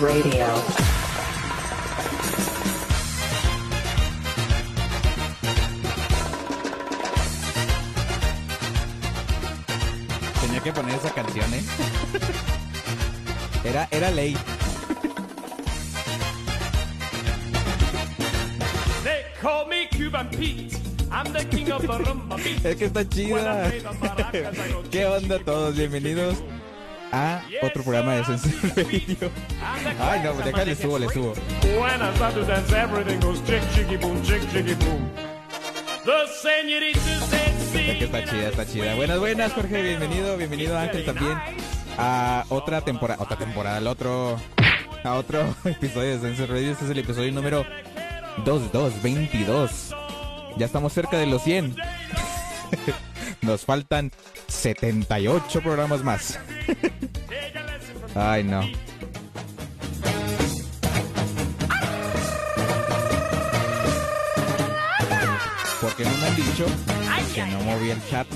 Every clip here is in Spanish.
Radio. Tenía que poner esa canción, ¿eh? Era, era ley. They call me Cuban Pete. I'm the king of the rumba beat. Es que está chida. ¿Qué onda todos? Bienvenidos a otro programa de Sensor Radio. Ay, no, subo, le subo. Señorita said, Es que está chida, está chida. Buenas, buenas, Jorge, bienvenido, bienvenido Ángel también a otra temporada, otra temporada, al otro, a otro episodio de Sensor Radio. Este es el episodio número 2222. Ya estamos cerca de los 100. Nos faltan 78 programas más. Ay, no. Porque no me han dicho que no moví el chat.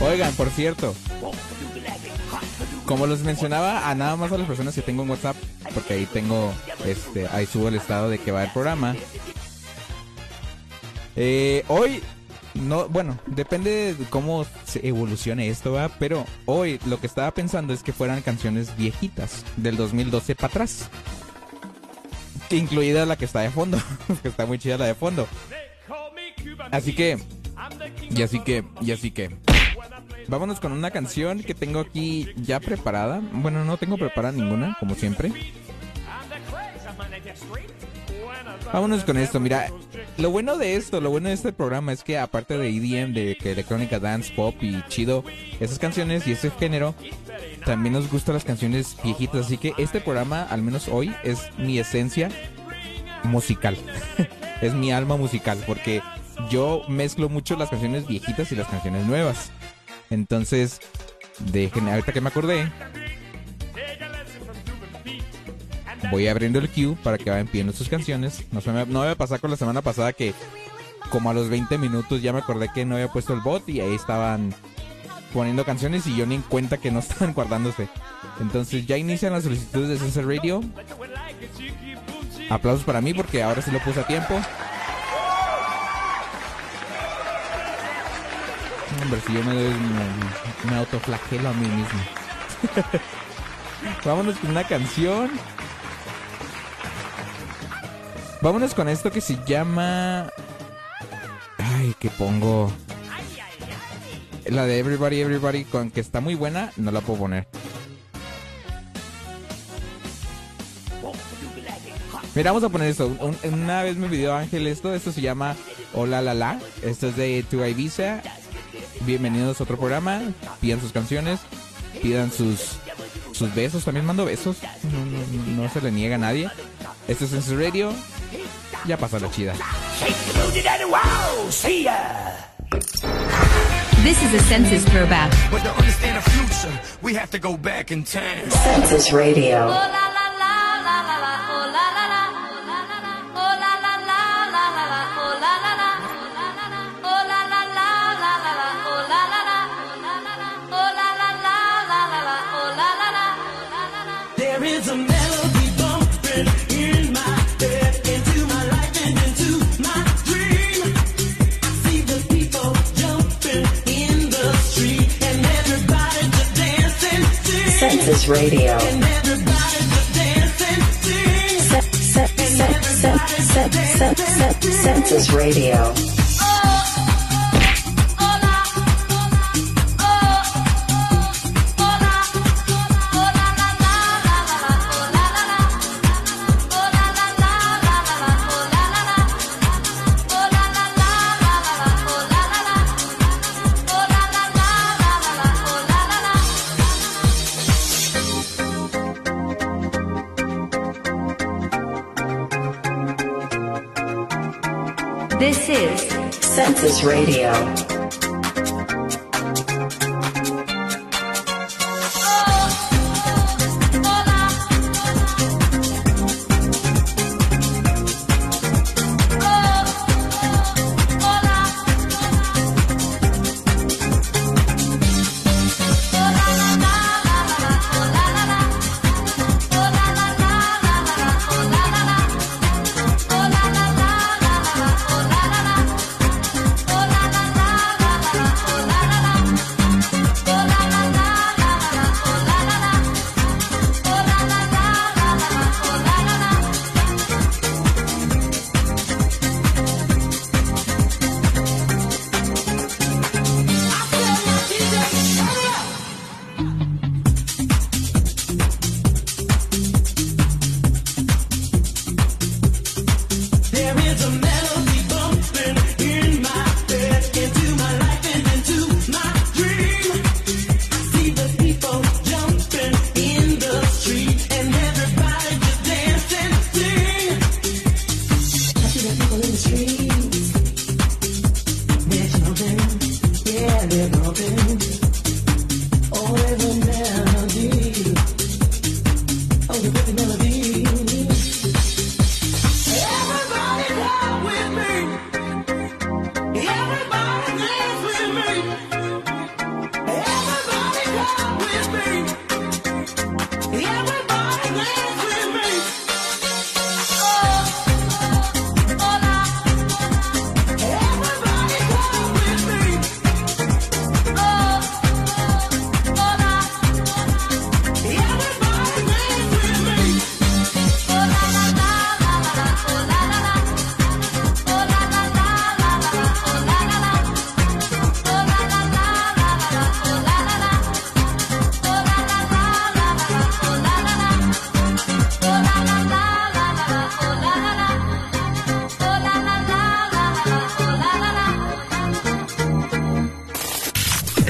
Oigan, por cierto, como los mencionaba a nada más a las personas que tengo en WhatsApp, porque ahí tengo, este, ahí subo el estado de que va el programa. Eh, hoy, no, bueno, depende de cómo se evolucione esto, ¿va? Pero hoy lo que estaba pensando es que fueran canciones viejitas, del 2012 para atrás. Incluida la que está de fondo, que está muy chida la de fondo. Así que, y así que, y así que. Vámonos con una canción que tengo aquí ya preparada. Bueno, no tengo preparada ninguna, como siempre. Vámonos con esto, mira. Lo bueno de esto, lo bueno de este programa es que aparte de EDM, de que electrónica, dance, pop y chido, esas canciones y ese género, también nos gustan las canciones viejitas. Así que este programa, al menos hoy, es mi esencia musical. es mi alma musical, porque yo mezclo mucho las canciones viejitas y las canciones nuevas. Entonces, dejen, ahorita que me acordé, voy abriendo el queue para que vayan pidiendo sus canciones. No, me, no me pasar con la semana pasada que como a los 20 minutos ya me acordé que no había puesto el bot y ahí estaban poniendo canciones y yo ni en cuenta que no estaban guardándose. Entonces ya inician las solicitudes de Sensor Radio. Aplausos para mí porque ahora sí lo puse a tiempo. Hombre, si yo me doy me, me autoflagelo a mí mismo. Vámonos con una canción. Vámonos con esto que se llama. Ay, que pongo. La de Everybody, Everybody, con que está muy buena, no la puedo poner. Mira, vamos a poner esto. Un- una vez me pidió Ángel esto. Esto se llama Hola La La. Esto es de Tu Ibiza. Bienvenidos a otro programa. Pidan sus canciones. Pidan sus sus besos. También mando besos. No- no- no se le niega a nadie. Esto es en su radio. Ya pasa la chida. This is a census throwback. But to understand the future, we have to go back in time. Census Radio. Sen- sen- Census Radio. Radio.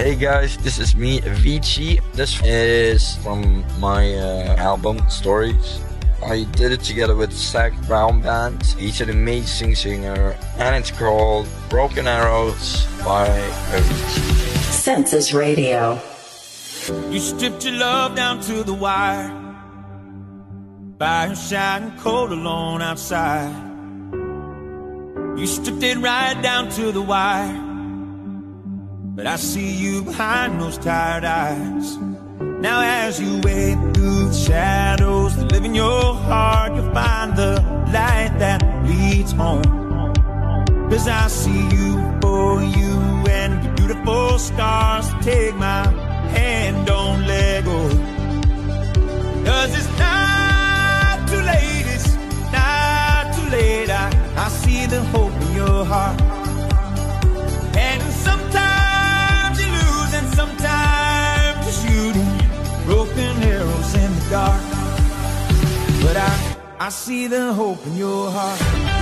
Hey guys, this is me, Avicii. This is from my uh, album Stories. I did it together with Zach Brown Band. He's an amazing singer, and it's called Broken Arrows by Avicii. Census Radio. You stripped your love down to the wire. by Fire shining cold alone outside. You stripped it right down to the wire. But I see you behind those tired eyes. Now as you wade through the shadows that live in your heart, you'll find the light that leads home. Cause I see you for you and your beautiful scars. Take my hand, don't let go. Cause it's not too late, it's not too late. I, I see the hope in your heart. And sometimes dark. But I, I see the hope in your heart.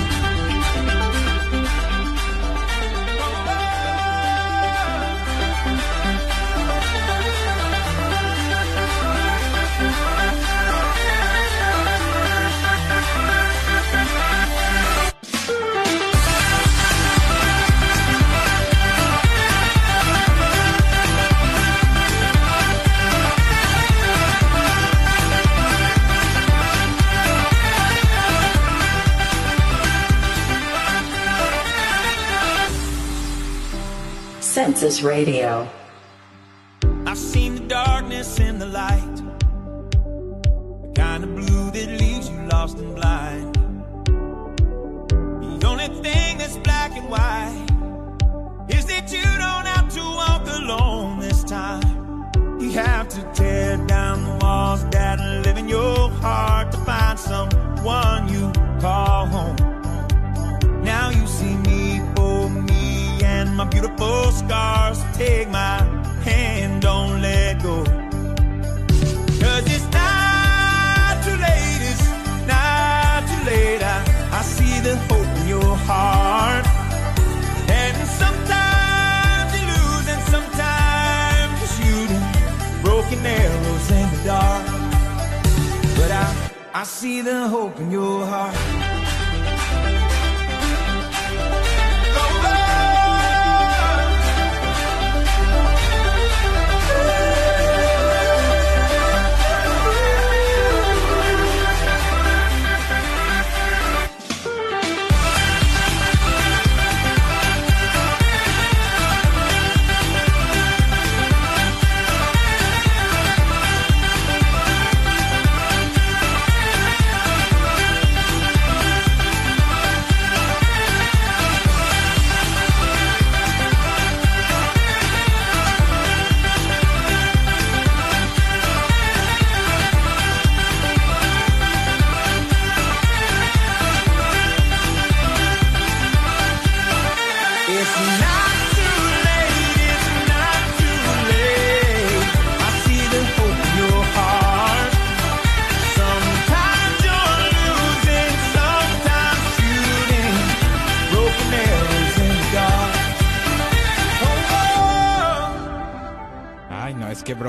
Census Radio. I've seen the darkness in the light. The kind of blue that leaves you lost and blind. The only thing that's black and white is that you don't have to walk alone this time. You have to tear down the walls that live in your heart to find someone you call home. Beautiful scars. Take my hand, don't let go. Cause it's not too late, it's not too late. I, I see the hope in your heart. And sometimes you lose, and sometimes you're shooting broken arrows in the dark. But I, I see the hope in your heart.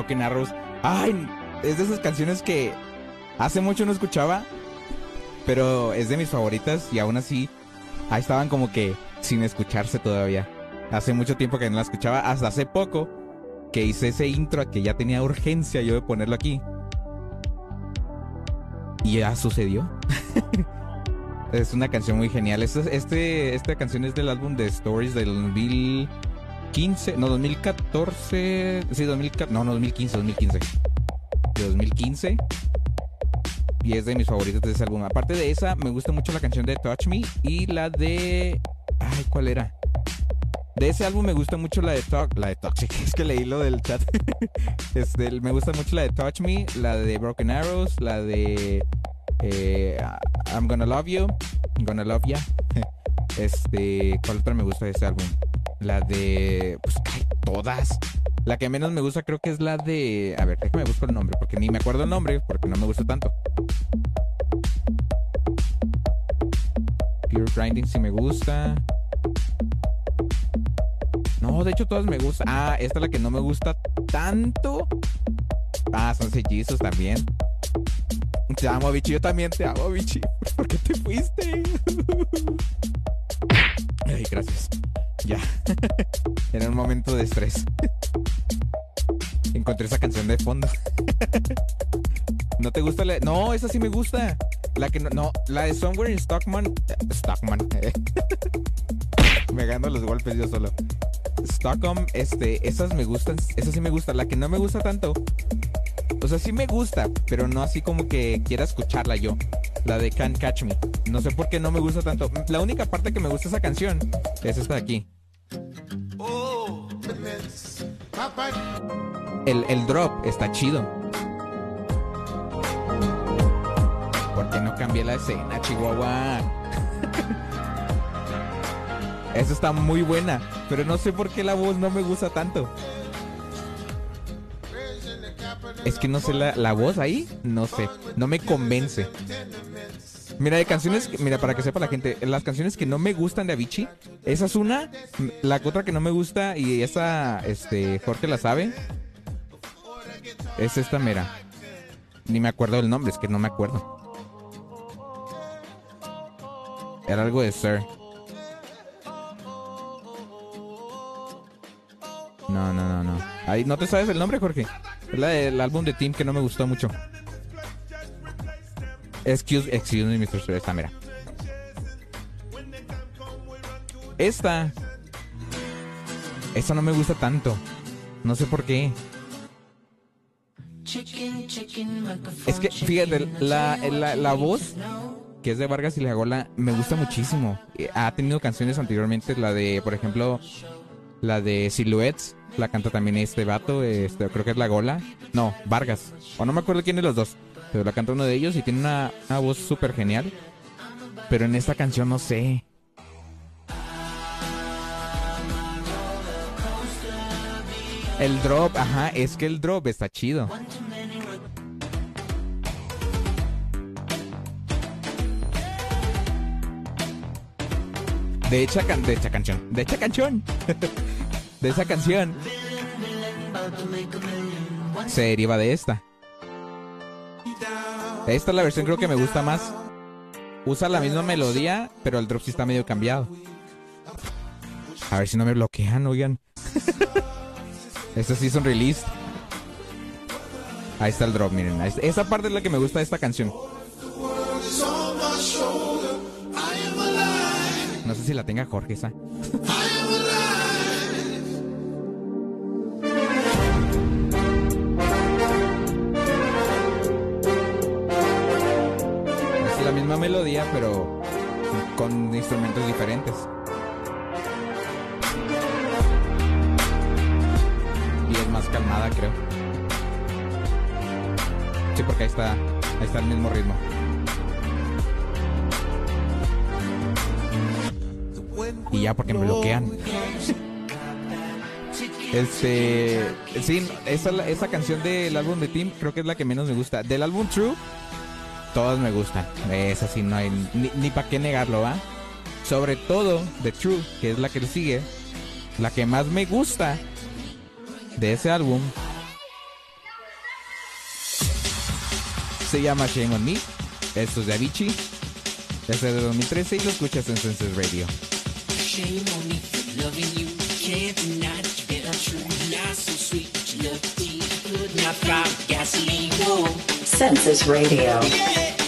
Broken Arrows. Ay, es de esas canciones que hace mucho no escuchaba, pero es de mis favoritas y aún así ahí estaban como que sin escucharse todavía. Hace mucho tiempo que no la escuchaba, hasta hace poco que hice ese intro que ya tenía urgencia yo de ponerlo aquí. Y ya sucedió. es una canción muy genial. Este, este, esta canción es del álbum de Stories del 2015, no, 2014, sí, 2014, no, no, 2015, 2015. De 2015. Y es de mis favoritas de ese álbum. Aparte de esa, me gusta mucho la canción de Touch Me y la de... Ay, ¿cuál era? De ese álbum me gusta mucho la de Talk, la de Toxic, es que leí lo del chat. Este, me gusta mucho la de Touch Me, la de Broken Arrows, la de eh, I'm Gonna Love You, I'm Gonna Love Ya. Este, ¿cuál otra me gusta de ese álbum? La de, pues, ay, todas. La que menos me gusta creo que es la de, a ver, déjame buscar el nombre porque ni me acuerdo el nombre porque no me gusta tanto. Pure Grinding sí me gusta. No, de hecho todas me gustan. Ah, esta es la que no me gusta tanto. Ah, son sellizos también. Te amo, bichi. Yo también te amo, bichi. ¿Por qué te fuiste? Ay, gracias. Ya. en un momento de estrés. Encontré esa canción de fondo. ¿No te gusta la.? No, esa sí me gusta. La que no. No, la de Somewhere in Stockman. eh, Stockman. eh. me gano los golpes yo solo. Stockholm, este, esas me gustan. Esa sí me gusta. La que no me gusta tanto. O sea, sí me gusta, pero no así como que quiera escucharla yo. La de Can't Catch Me. No sé por qué no me gusta tanto. La única parte que me gusta esa canción es esta de aquí. El, el drop está chido. ¿Por qué no cambié la escena, Chihuahua? Esa está muy buena, pero no sé por qué la voz no me gusta tanto. Es que no sé la, la voz ahí, no sé, no me convence. Mira, de canciones, mira, para que sepa la gente, las canciones que no me gustan de Avicii, esa es una, la otra que no me gusta y esa, este, Jorge la sabe, es esta, mira. Ni me acuerdo del nombre, es que no me acuerdo. Era algo de Sir. No, no, no, no. Ahí, ¿No te sabes el nombre, Jorge? Es la del álbum de Team que no me gustó mucho. Excuse, excuse me, Mr. Esta, mira. Esta. Esta no me gusta tanto. No sé por qué. Es que, fíjate, la, la, la voz que es de Vargas y Lagola me gusta muchísimo. Eh, Ha tenido canciones anteriormente, la de, por ejemplo, la de Silhouettes, la canta también este vato, este, creo que es La Gola. No, Vargas. O no me acuerdo quién de los dos. Pero la canta uno de ellos y tiene una, voz súper genial. Pero en esta canción no sé. El drop, ajá, es que el drop está chido. De hecha, can- de hecha canción, de hecha canción, de esa canción se deriva de esta. Esta es la versión creo que me gusta más. Usa la misma melodía, pero el drop sí está medio cambiado. A ver si no me bloquean, oigan. Esto sí es un release. Ahí está el drop, miren. Esa parte es la que me gusta de esta canción. No sé si la tenga Jorge esa. Melodía, pero con instrumentos diferentes. Y es más calmada, creo. Sí, porque ahí está, ahí está el mismo ritmo. Y ya porque me bloquean. Este, sí, esa, esa canción del álbum de Tim creo que es la que menos me gusta. Del álbum True, todas me gustan. Esa sí, no hay ni, para qué negarlo, ¿va? Sobre todo de True, que es la que le sigue. La que más me gusta de ese álbum se llama Shame on Me. Esto es de Avicii. Es de 2013 y lo escuchas en Senses Radio. Shame on me loving you. Census Radio.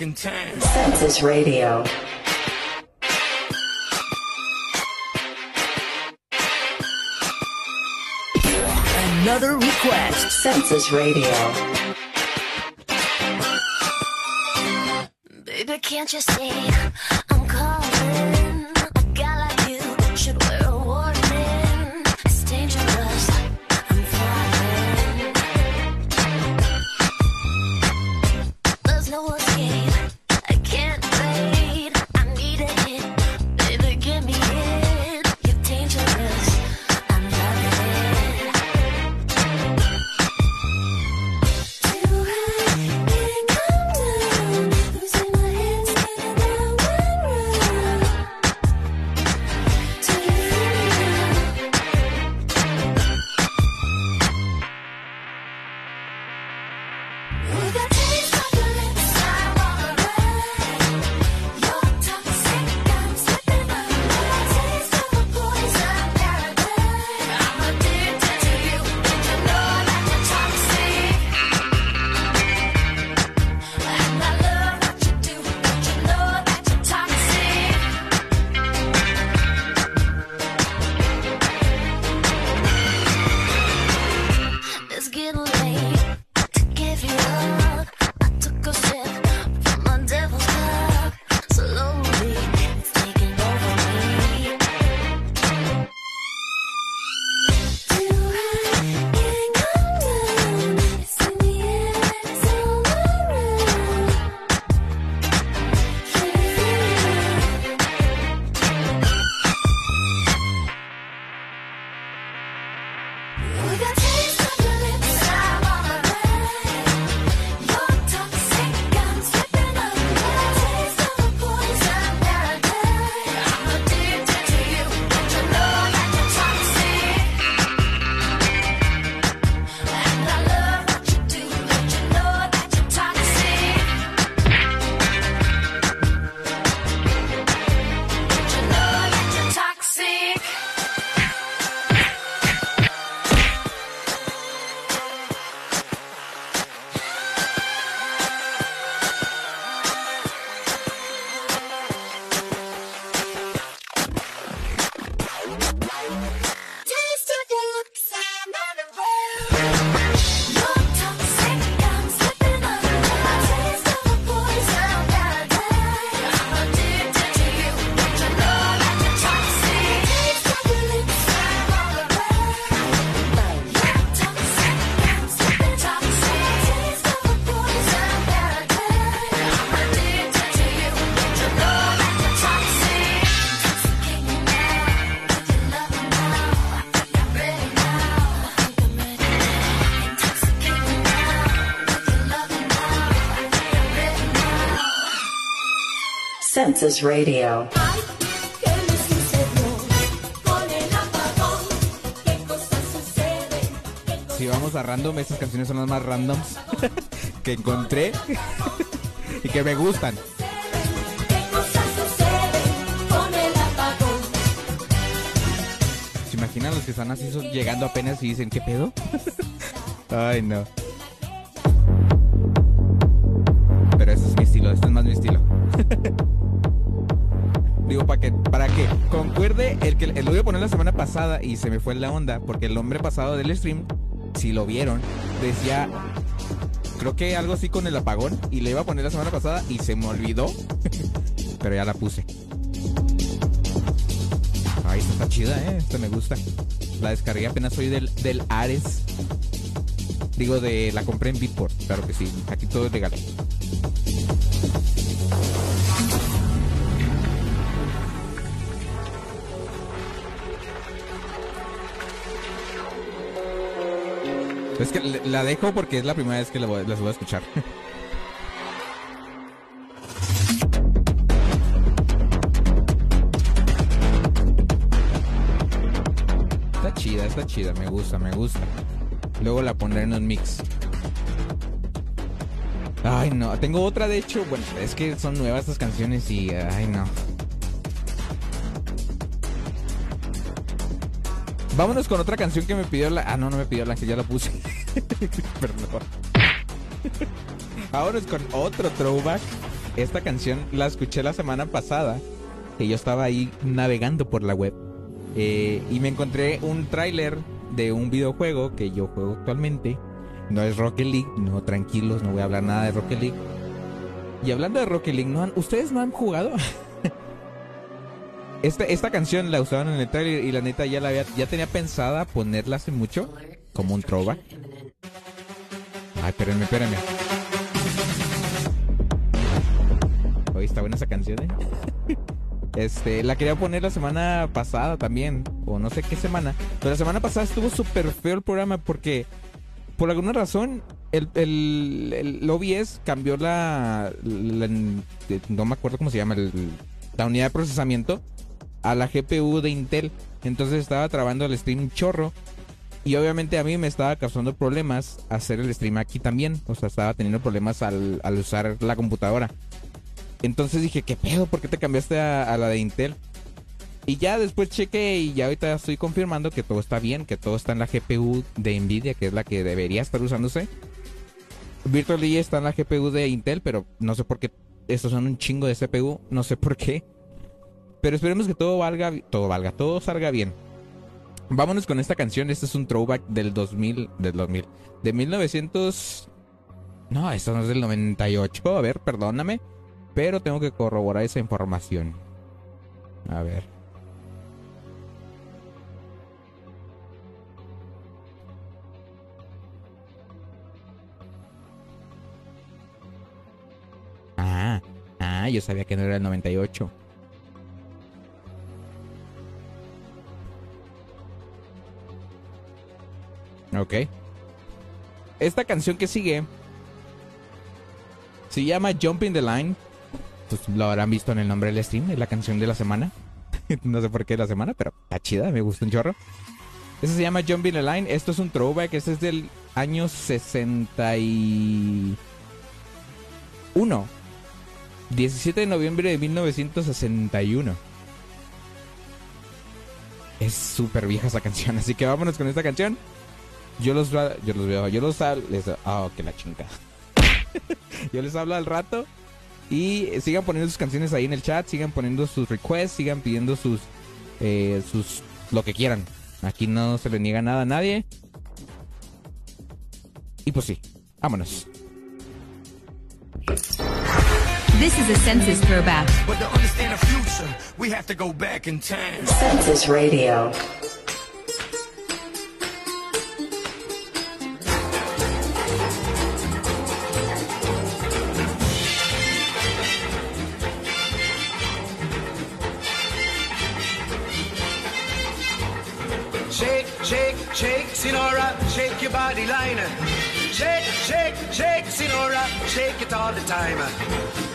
in time. Census Radio. Another request. Census Radio. Baby, can't you see? Si vamos a random, estas canciones son las más randoms que encontré y que me gustan. ¿Se imaginan los que están así llegando apenas y dicen, ¿qué pedo? Ay, no. pasada y se me fue la onda porque el hombre pasado del stream, si lo vieron, decía creo que algo así con el apagón y le iba a poner la semana pasada y se me olvidó, pero ya la puse. Ay, esta está chida, eh, esta me gusta. La descargué apenas hoy del, del Ares. Digo, de la compré en Bitport, claro que sí. Aquí todo es legal. Es que la dejo porque es la primera vez que las voy a escuchar. está chida, está chida, me gusta, me gusta. Luego la pondré en un mix. Ay, no, tengo otra de hecho. Bueno, es que son nuevas estas canciones y. Ay, no. Vámonos con otra canción que me pidió la. Ah, no, no me pidió la que ya la puse. Perdón. Vámonos con otro throwback. Esta canción la escuché la semana pasada. Que yo estaba ahí navegando por la web. eh, y me encontré un tráiler de un videojuego que yo juego actualmente. No es Rocket League, no, tranquilos, no voy a hablar nada de Rocket League. Y hablando de Rocket League, ¿no ¿ustedes no han jugado? Esta, esta canción la usaban en el trailer y la neta ya la había, ya tenía pensada ponerla hace mucho como un throwback. Ay, espérenme, espérenme. Oye, está buena esa canción, ¿eh? Este, la quería poner la semana pasada también, o no sé qué semana. Pero la semana pasada estuvo súper feo el programa porque, por alguna razón, el, el, el OBS cambió la, la- No me acuerdo cómo se llama, el- la unidad de procesamiento a la GPU de Intel. Entonces estaba trabando el stream chorro. Y obviamente a mí me estaba causando problemas hacer el stream aquí también. O sea, estaba teniendo problemas al, al usar la computadora. Entonces dije, ¿qué pedo? ¿Por qué te cambiaste a, a la de Intel? Y ya después chequé y ya ahorita estoy confirmando que todo está bien, que todo está en la GPU de Nvidia, que es la que debería estar usándose. Virtual DJ está en la GPU de Intel, pero no sé por qué. Estos son un chingo de CPU, no sé por qué. Pero esperemos que todo valga, todo valga, todo salga bien. Vámonos con esta canción. Este es un throwback del 2000, del 2000, de 1900. No, esto no es del 98. A ver, perdóname, pero tengo que corroborar esa información. A ver. Ah, ah, yo sabía que no era el 98. Esta canción que sigue se llama Jumping the Line. Pues lo habrán visto en el nombre del stream, es la canción de la semana. no sé por qué es la semana, pero está chida, me gusta un chorro. Esta se llama Jumping the Line. Esto es un throwback, este es del año 61. 17 de noviembre de 1961. Es súper vieja esa canción, así que vámonos con esta canción. Yo los, yo los veo, yo los hablo. Les, ah, que la chinga. yo les hablo al rato. Y sigan poniendo sus canciones ahí en el chat, sigan poniendo sus requests, sigan pidiendo sus, eh, sus, lo que quieran. Aquí no se le niega nada a nadie. Y pues sí, vámonos. This is a census throwback. But to understand the future, we have to go back in time. Census Radio. Line. Shake, shake, shake, Sinora, shake it all the time.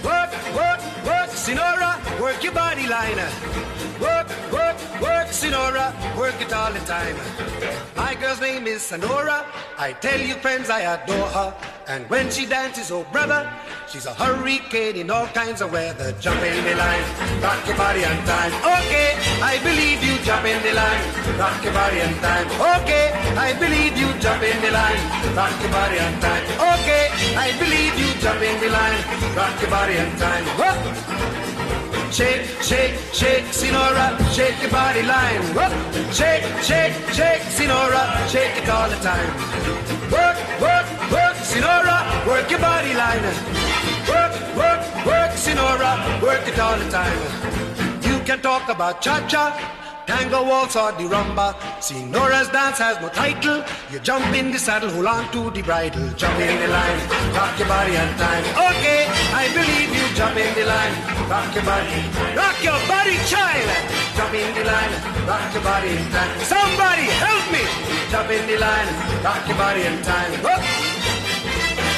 Work, work, work, Sinora, work your body line. Work, work, work, Sinora, work it all the time. My girl's name is Sonora. I tell you, friends, I adore her. And when she dances, oh brother, she's a hurricane in all kinds of weather. Jump in the line, rock your body on time. Okay, I believe you. Jump in the line, rock your body on time. Okay, I believe you. Jump in the line, rock your body on time. Okay, I believe you. Jump in the line, rock your body on time. Whoop. Shake, shake, shake, Sinora, shake your body line. Whoop. Shake, shake, shake, Sinora, shake it all the time. Work, work, work, Sinora, work your body line. Work, work, work, Sinora, work it all the time. You can talk about cha-cha, tango waltz or the rumba. Senora's dance has no title. You jump in the saddle, hold on to the bridle. Jump in the line, rock your body on time. Okay, I believe you. Jump in the line, rock your body. Rock your body, child. Jump in the line, rock your body in time. Somebody help me. Jump in the line, rock your body in time.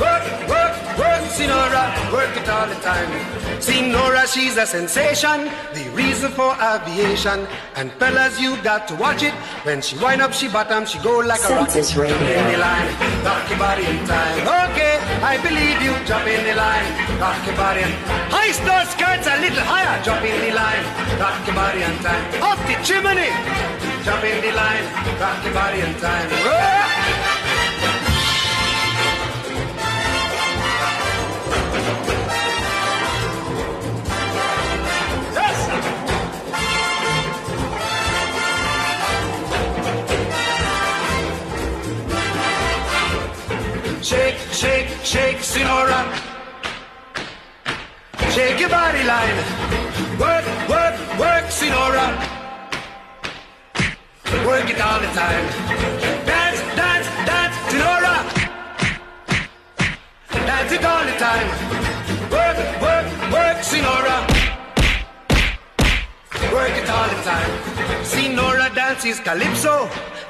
Work, work, work, Sinora, work it all the time. Sinora, she's a sensation, the reason for aviation. And fellas, you got to watch it. When she wind up, she bottom, she go like a rocket. Census Jump in the line, rock your body in time. Okay, I believe you. Jump in the line, rock your body in. Time. High star skirts a little higher. Jump in the line, rock your body in time. Up the chimney, jump in the line, rock your body in time. Whoa! Shake, shake, shake, Sinora. Shake your body line. Work, work, work, Sinora. Work it all the time. Dance, dance, dance, Sinora. Dance it all the time. Work, work, work, Sinora. Work it all the time. Sinora dances calypso.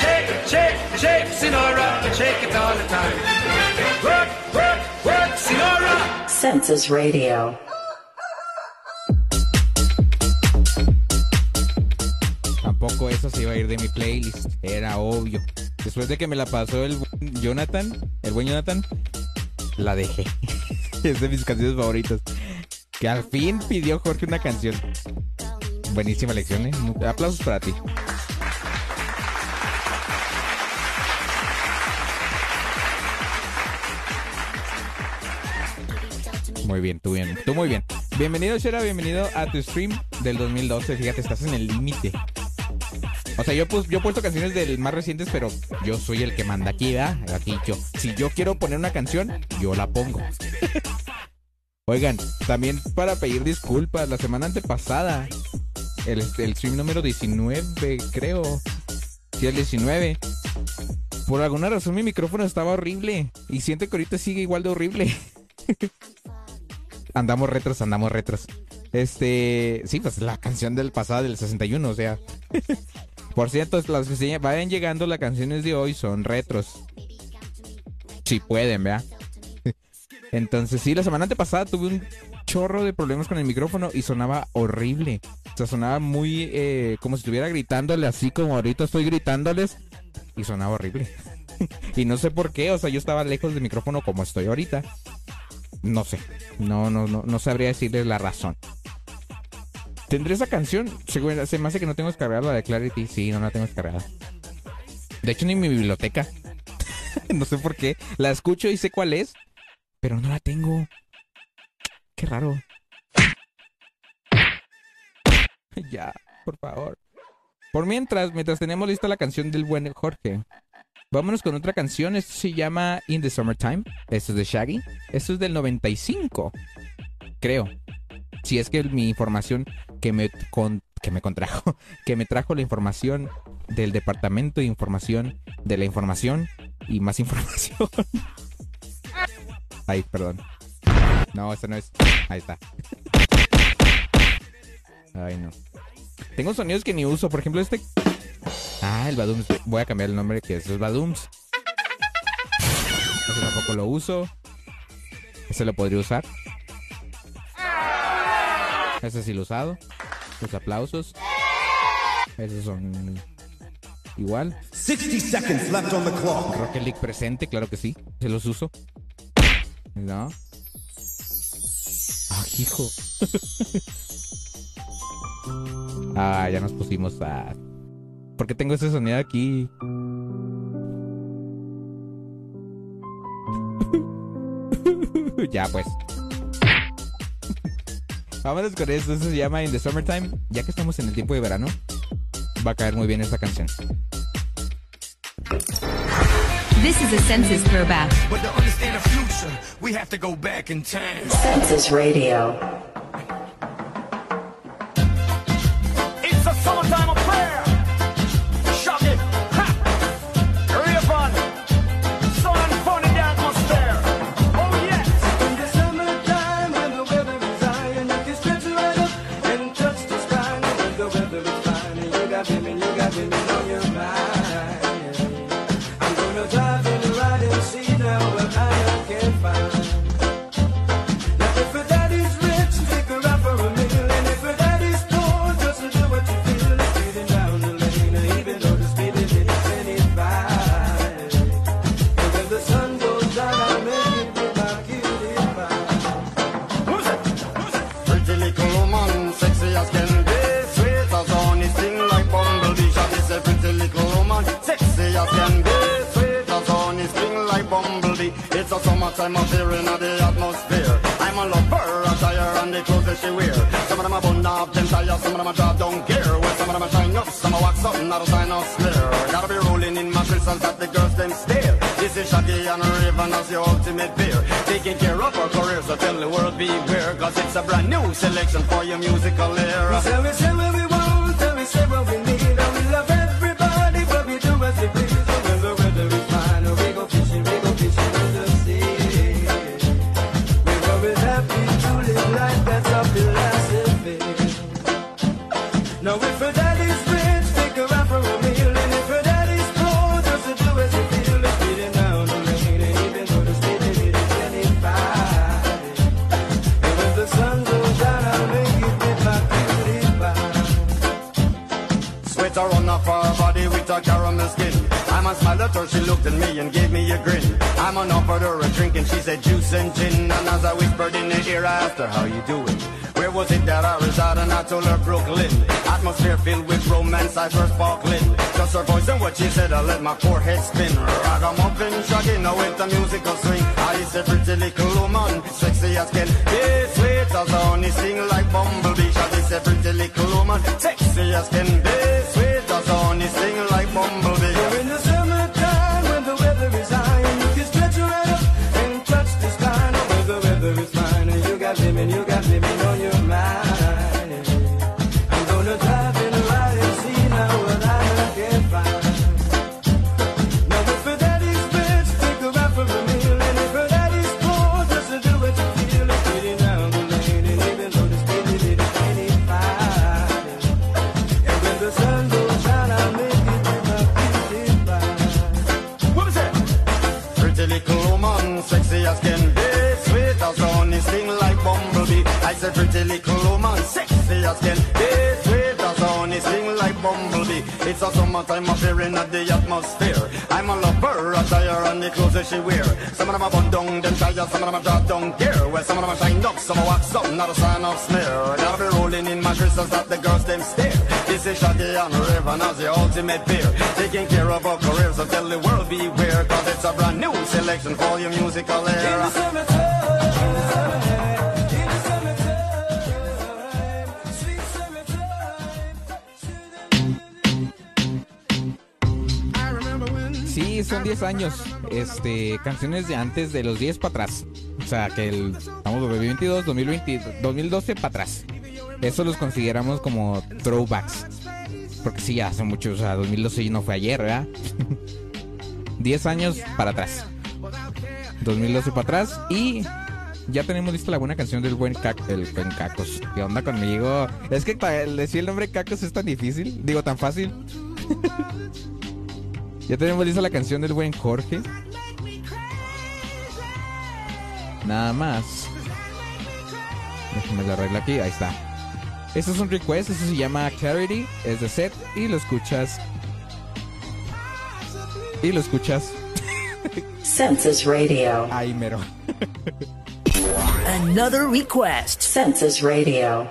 Shake, shake, shake, Sinora, shake it all the time. Work, work, work, Sinora. Census Radio. Tampoco eso se iba a ir de mi playlist. Era obvio. Después de que me la pasó el buen Jonathan, el buen Jonathan, la dejé. es de mis canciones favoritas. Que al fin pidió Jorge una canción. Buenísima lección, ¿eh? Aplausos para ti. Muy bien, tú bien, tú muy bien. Bienvenido, Shera, bienvenido a tu stream del 2012. Fíjate, estás en el límite. O sea, yo, yo he puesto canciones del más recientes, pero yo soy el que manda aquí, ¿verdad? Aquí yo. Si yo quiero poner una canción, yo la pongo. Oigan, también para pedir disculpas, la semana antepasada, el, el stream número 19, creo. Sí, el 19. Por alguna razón mi micrófono estaba horrible. Y siento que ahorita sigue igual de horrible. andamos retros, andamos retros. Este, sí, pues la canción del pasado del 61, o sea. Por cierto, las que vayan llegando las canciones de hoy son retros. Si pueden, ¿vea? Entonces, sí, la semana antepasada tuve un chorro de problemas con el micrófono y sonaba horrible. O sea, sonaba muy eh, como si estuviera gritándole así como ahorita estoy gritándoles y sonaba horrible. y no sé por qué, o sea, yo estaba lejos del micrófono como estoy ahorita. No sé, no, no, no, no sabría decirles la razón. ¿Tendré esa canción? Se me hace que no tengo descargada la de Clarity. Sí, no la tengo descargada. De hecho, ni mi biblioteca. no sé por qué. La escucho y sé cuál es, pero no la tengo. Qué raro. ya, por favor. Por mientras, mientras tenemos lista la canción del buen Jorge, vámonos con otra canción. Esto se llama In the Summertime. Esto es de Shaggy. Esto es del 95. Creo. Si es que mi información que me, con- que me contrajo, que me trajo la información del Departamento de Información de la Información y más información. Ay, perdón. No, esta no es. Ahí está. Ay, no. Tengo sonidos que ni uso. Por ejemplo, este. Ah, el Badums. Voy a cambiar el nombre que es el Badums. Ese tampoco lo uso. Ese lo podría usar. Ese sí lo he usado. Los aplausos. Esos son igual. 60 seconds left on the clock. Rocket League presente, claro que sí. Se los uso. ¿No? Ah, hijo. ah, ya nos pusimos a. ¿Por qué tengo ese sonido aquí? ya pues. Vámonos con esto. Esto se llama In the Summertime. Ya que estamos en el tiempo de verano, va a caer muy bien esta canción. This is a census throwback. But to understand the future, we have to go back in time. Census Radio. Eh, canciones de antes de los 10 para atrás. O sea, que el, estamos 2022, 2020, 2012 para atrás. Eso los consideramos como throwbacks. Porque sí, hace mucho, o sea, 2012 no fue ayer, ¿verdad? 10 años para atrás. 2012 para atrás y ya tenemos lista la buena canción del buen cac el buen Cacos. ¿Qué onda conmigo? Es que para decir el nombre Cacos es tan difícil, digo tan fácil. ya tenemos lista la canción del buen Jorge. Nada más. déjame la regla aquí. Ahí está. Esto es un request. Esto se llama Clarity. Es de set. Y lo escuchas. Y lo escuchas. Census Radio. Ahí mero. Another request. Census Radio.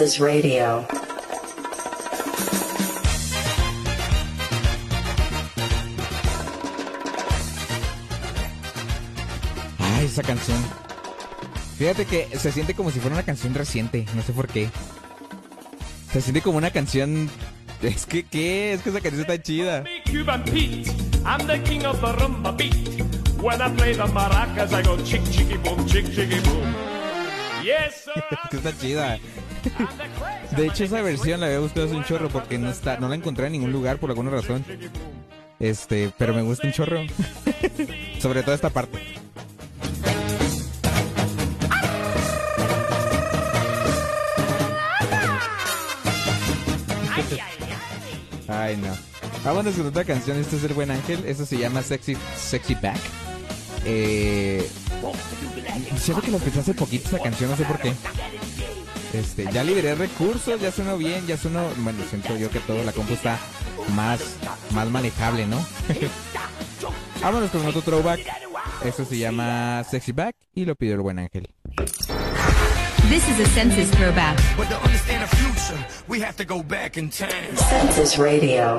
Radio. Ay, esa canción. Fíjate que se siente como si fuera una canción reciente, no sé por qué. Se siente como una canción... Es que, ¿qué? Es que esa canción está chida. Cuban Pete. I'm the king of the rumba beat. When I play the maracas, I go chick chicky boom, chick chicky boom. Yes, sir. Es que está chida. De hecho, esa versión la había gustado hace un chorro porque no está, no la encontré en ningún lugar por alguna razón. Este, pero me gusta un chorro. Sobre todo esta parte. Ay, no. Vámonos con otra canción. Este es El Buen Ángel. Eso se llama Sexy, Sexy Back. Eh, siento que la empecé hace poquito esta canción, no sé por qué. Este, ya liberé recursos, ya sonó bien, ya sonó. Bueno, siento yo que todo la compu está más, más manejable, ¿no? Vámonos con otro throwback. Esto se llama Sexy Back y lo pidió el buen ángel. This is a census throwback. But to understand the future, we have to go back in time. Census Radio.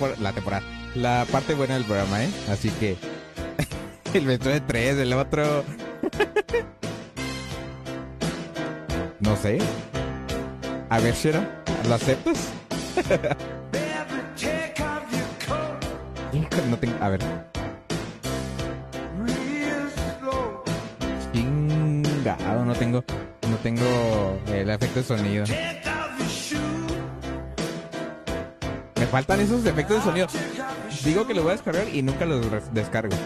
La, la tempor- la temporada. La parte buena del programa, ¿eh? Así que. El beso de tres, el otro. No sé. A ver, Shera, ¿lo aceptas? faltan esos efectos de sonido. Digo que los voy a descargar y nunca los descargo.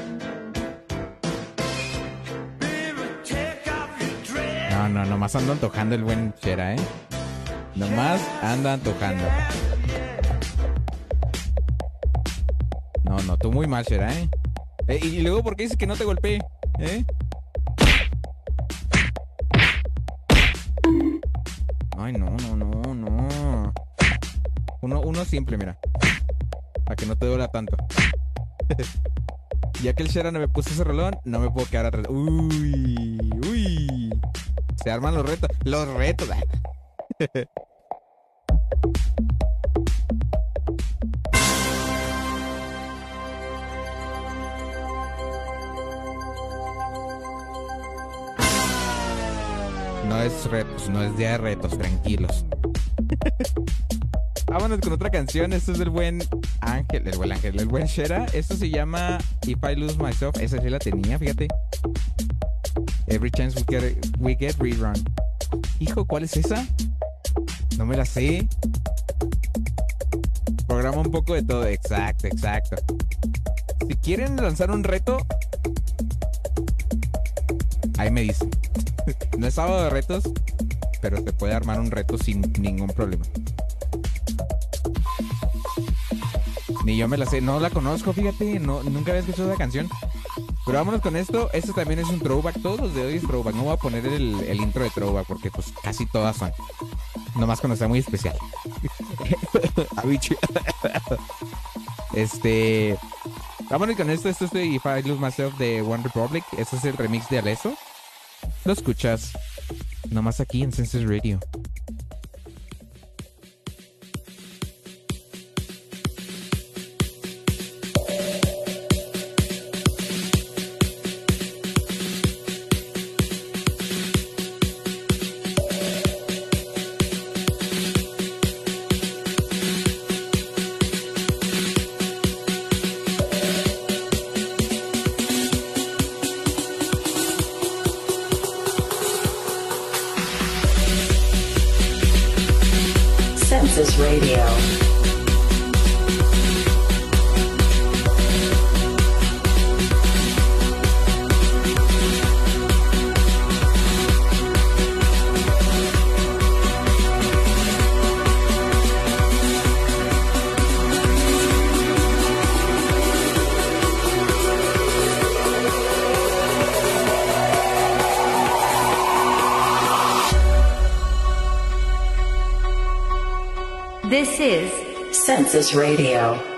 No, no, nomás ando antojando el buen Shera, ¿eh? Nomás anda antojando. No, no, tú muy mal, Shera, ¿eh? Eh, y luego, ¿por qué dices que no te golpeé? ¿Eh? Simple, mira. Para que no te duela tanto. ya que el Shera no me puso ese rolón, no me puedo quedar atrás. Uy, uy. Se arman los retos. Los retos. No es retos, no es día de retos, tranquilos. Vámonos con otra canción. Esto es del buen Ángel, el buen Ángel, el buen Shera. Esto se llama If I Lose Myself. Esa sí la tenía, fíjate. Every chance we get, we get rerun. Hijo, ¿cuál es esa? No me la sé. Programa un poco de todo. Exacto, exacto. Si quieren lanzar un reto, ahí me dicen. No es sábado de retos, pero te puede armar un reto sin ningún problema. Ni yo me la sé, no la conozco, fíjate, no, nunca había escuchado esa canción. Pero vámonos con esto, esto también es un throwback, todos los de hoy es throwback, no voy a poner el, intro de throwback porque pues casi todas son. Nomás cuando sea muy especial. Este... Vámonos con esto, esto es de If I Lose Myself de One Republic, este es el remix de Alesso. Lo escuchas nomás aquí en Census Radio. Radio.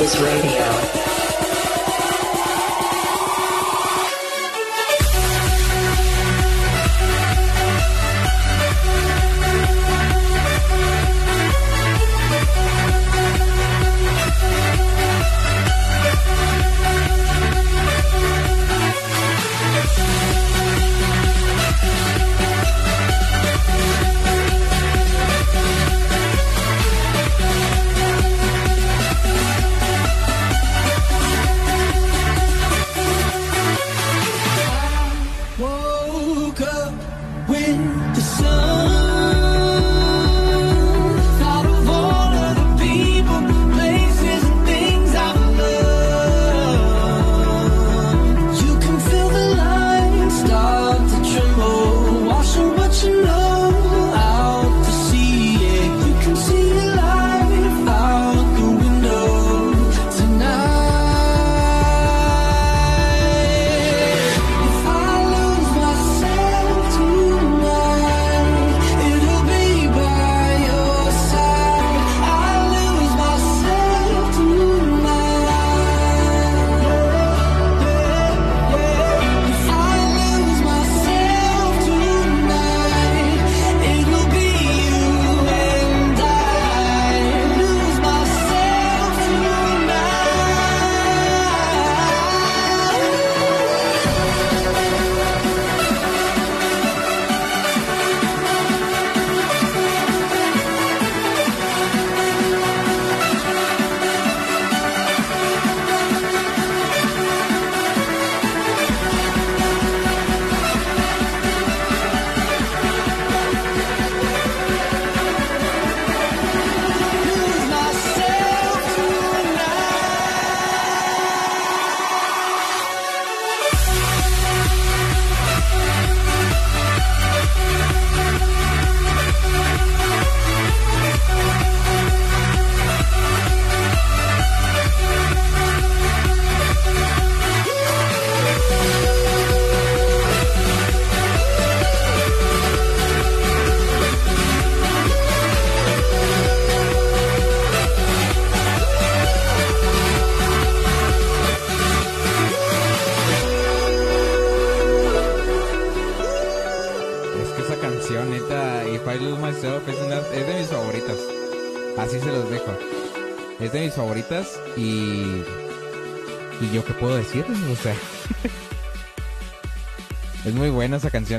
Is Census Radio.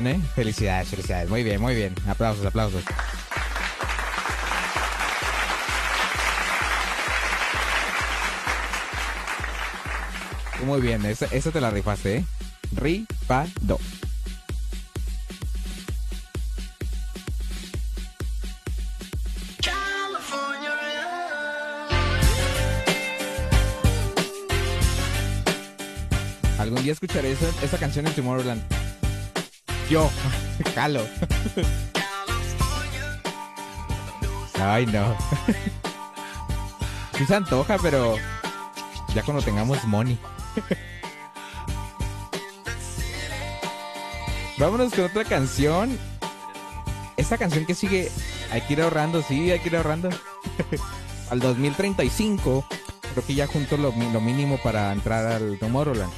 ¿Eh? Felicidades, felicidades. Muy bien, muy bien. Aplausos, aplausos. Muy bien, esa, esa te la rifaste, ¿eh? Rifado. Algún día escucharé esa, esa canción en Tomorrowland. Yo, jalo. Ay, no. Sí se antoja, pero ya cuando tengamos money. Vámonos con otra canción. Esta canción que sigue, hay que ir ahorrando, sí, hay que ir ahorrando. al 2035, creo que ya junto lo, lo mínimo para entrar al Tomorrowland.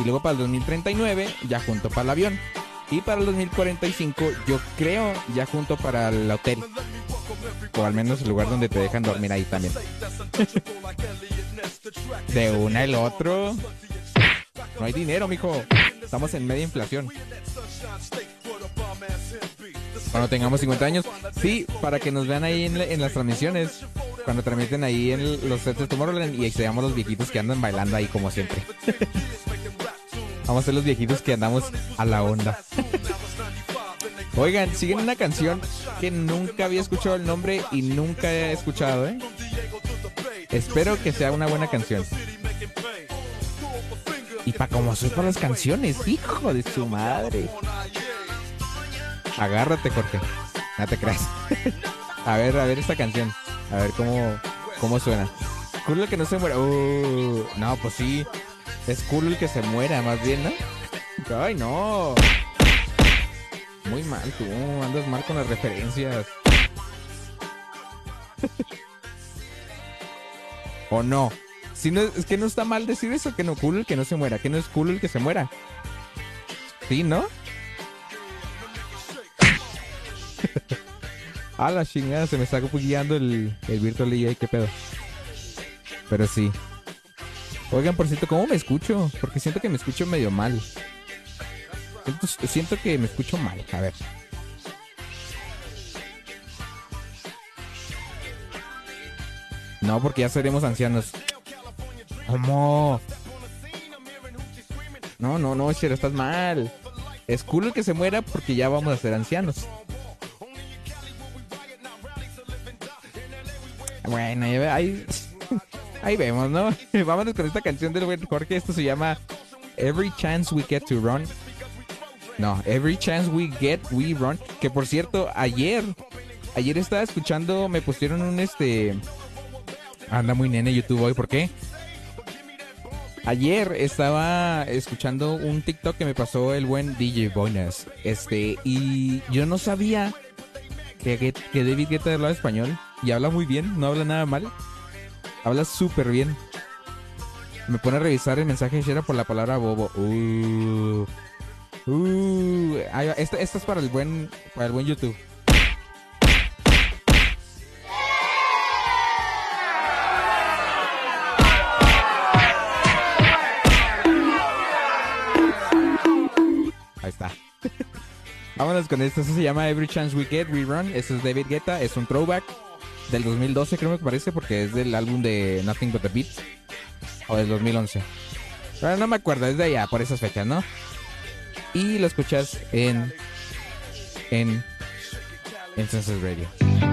Y luego para el 2039, ya junto para el avión. Y para el 2045, yo creo, ya junto para el hotel. O al menos el lugar donde te dejan dormir ahí también. De una el otro. No hay dinero, mijo. Estamos en media inflación. Cuando tengamos 50 años. Sí, para que nos vean ahí en, la- en las transmisiones. Cuando transmiten ahí en los sets de Tomorrowland y ahí los viejitos que andan bailando ahí como siempre. Vamos a ser los viejitos que andamos a la onda. Oigan, siguen una canción que nunca había escuchado el nombre y nunca he escuchado, ¿eh? Espero que sea una buena canción. Y para como soy para las canciones, hijo de su madre. Agárrate, Jorge. No te creas. a ver, a ver esta canción. A ver cómo, cómo suena. El que no se muera. Uh, no, pues sí. Es cool el que se muera, más bien, ¿no? Ay, no. Muy mal, tú. Andas mal con las referencias. ¿O no? Si no, es que no está mal decir eso, que no cool el que no se muera, que no es cool el que se muera. Sí, ¿no? A la chingada, se me está guiando el, el Virtual DJ, qué pedo. Pero sí. Oigan, por cierto, ¿cómo me escucho? Porque siento que me escucho medio mal. Siento, que me escucho mal. A ver. No, porque ya seremos ancianos. ¿Cómo? No, no, no, Chero, estás mal. Es cool el que se muera porque ya vamos a ser ancianos. Bueno, ahí, ahí, vemos, ¿no? Vámonos con esta canción del buen Jorge. Esto se llama Every Chance We Get to Run. No, Every Chance We Get, We Run. Que por cierto, ayer, ayer estaba escuchando, me pusieron un este... Anda muy nene YouTube hoy, ¿por qué? Ayer estaba escuchando un TikTok que me pasó el buen DJ Bonus. Este, y yo no sabía que, que David Guetta hablaba español. Y habla muy bien, no habla nada mal. Habla súper bien. Me pone a revisar el mensaje de Shera por la palabra bobo. Uh, uh, va. Esta, esta es para el buen, para el buen YouTube. Ahí está. Vámonos con esto. Eso se llama Every Chance We Get, We Run. Eso es David Guetta. Es un throwback del 2012, creo que parece, porque es del álbum de Nothing But the Beat. O del 2011. Pero no me acuerdo, es de allá, por esas fechas, ¿no? Y lo escuchas en. En. En Census Radio.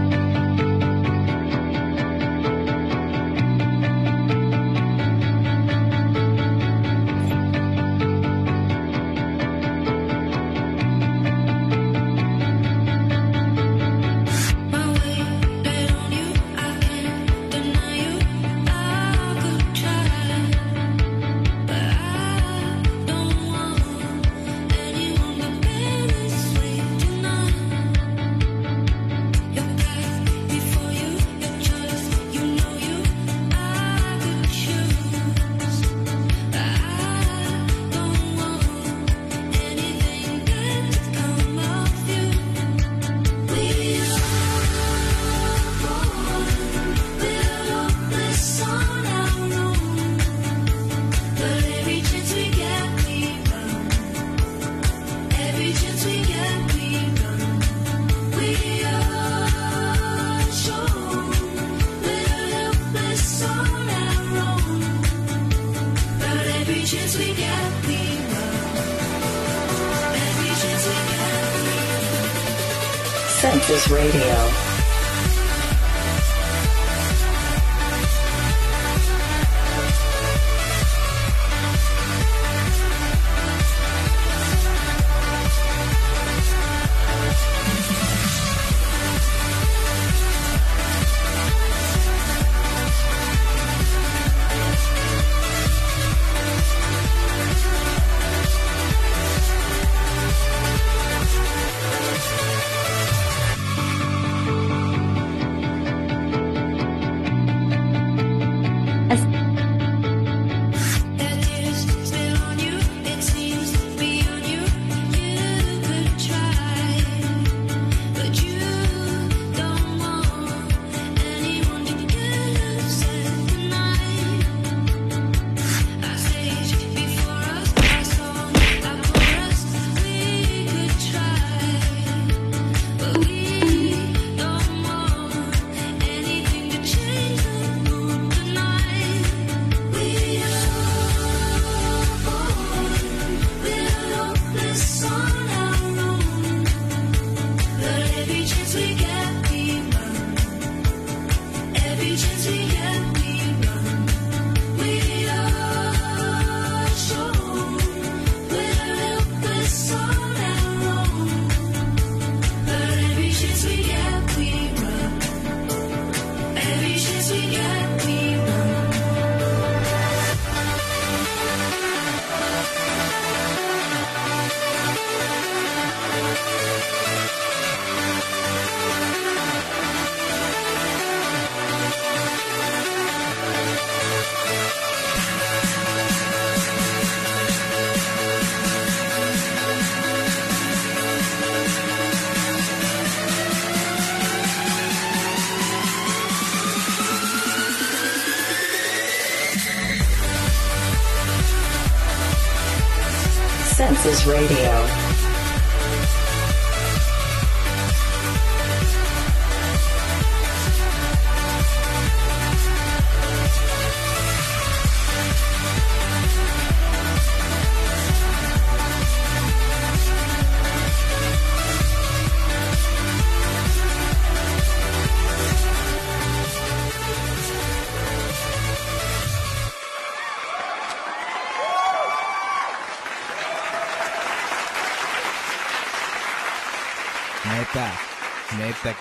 Radio.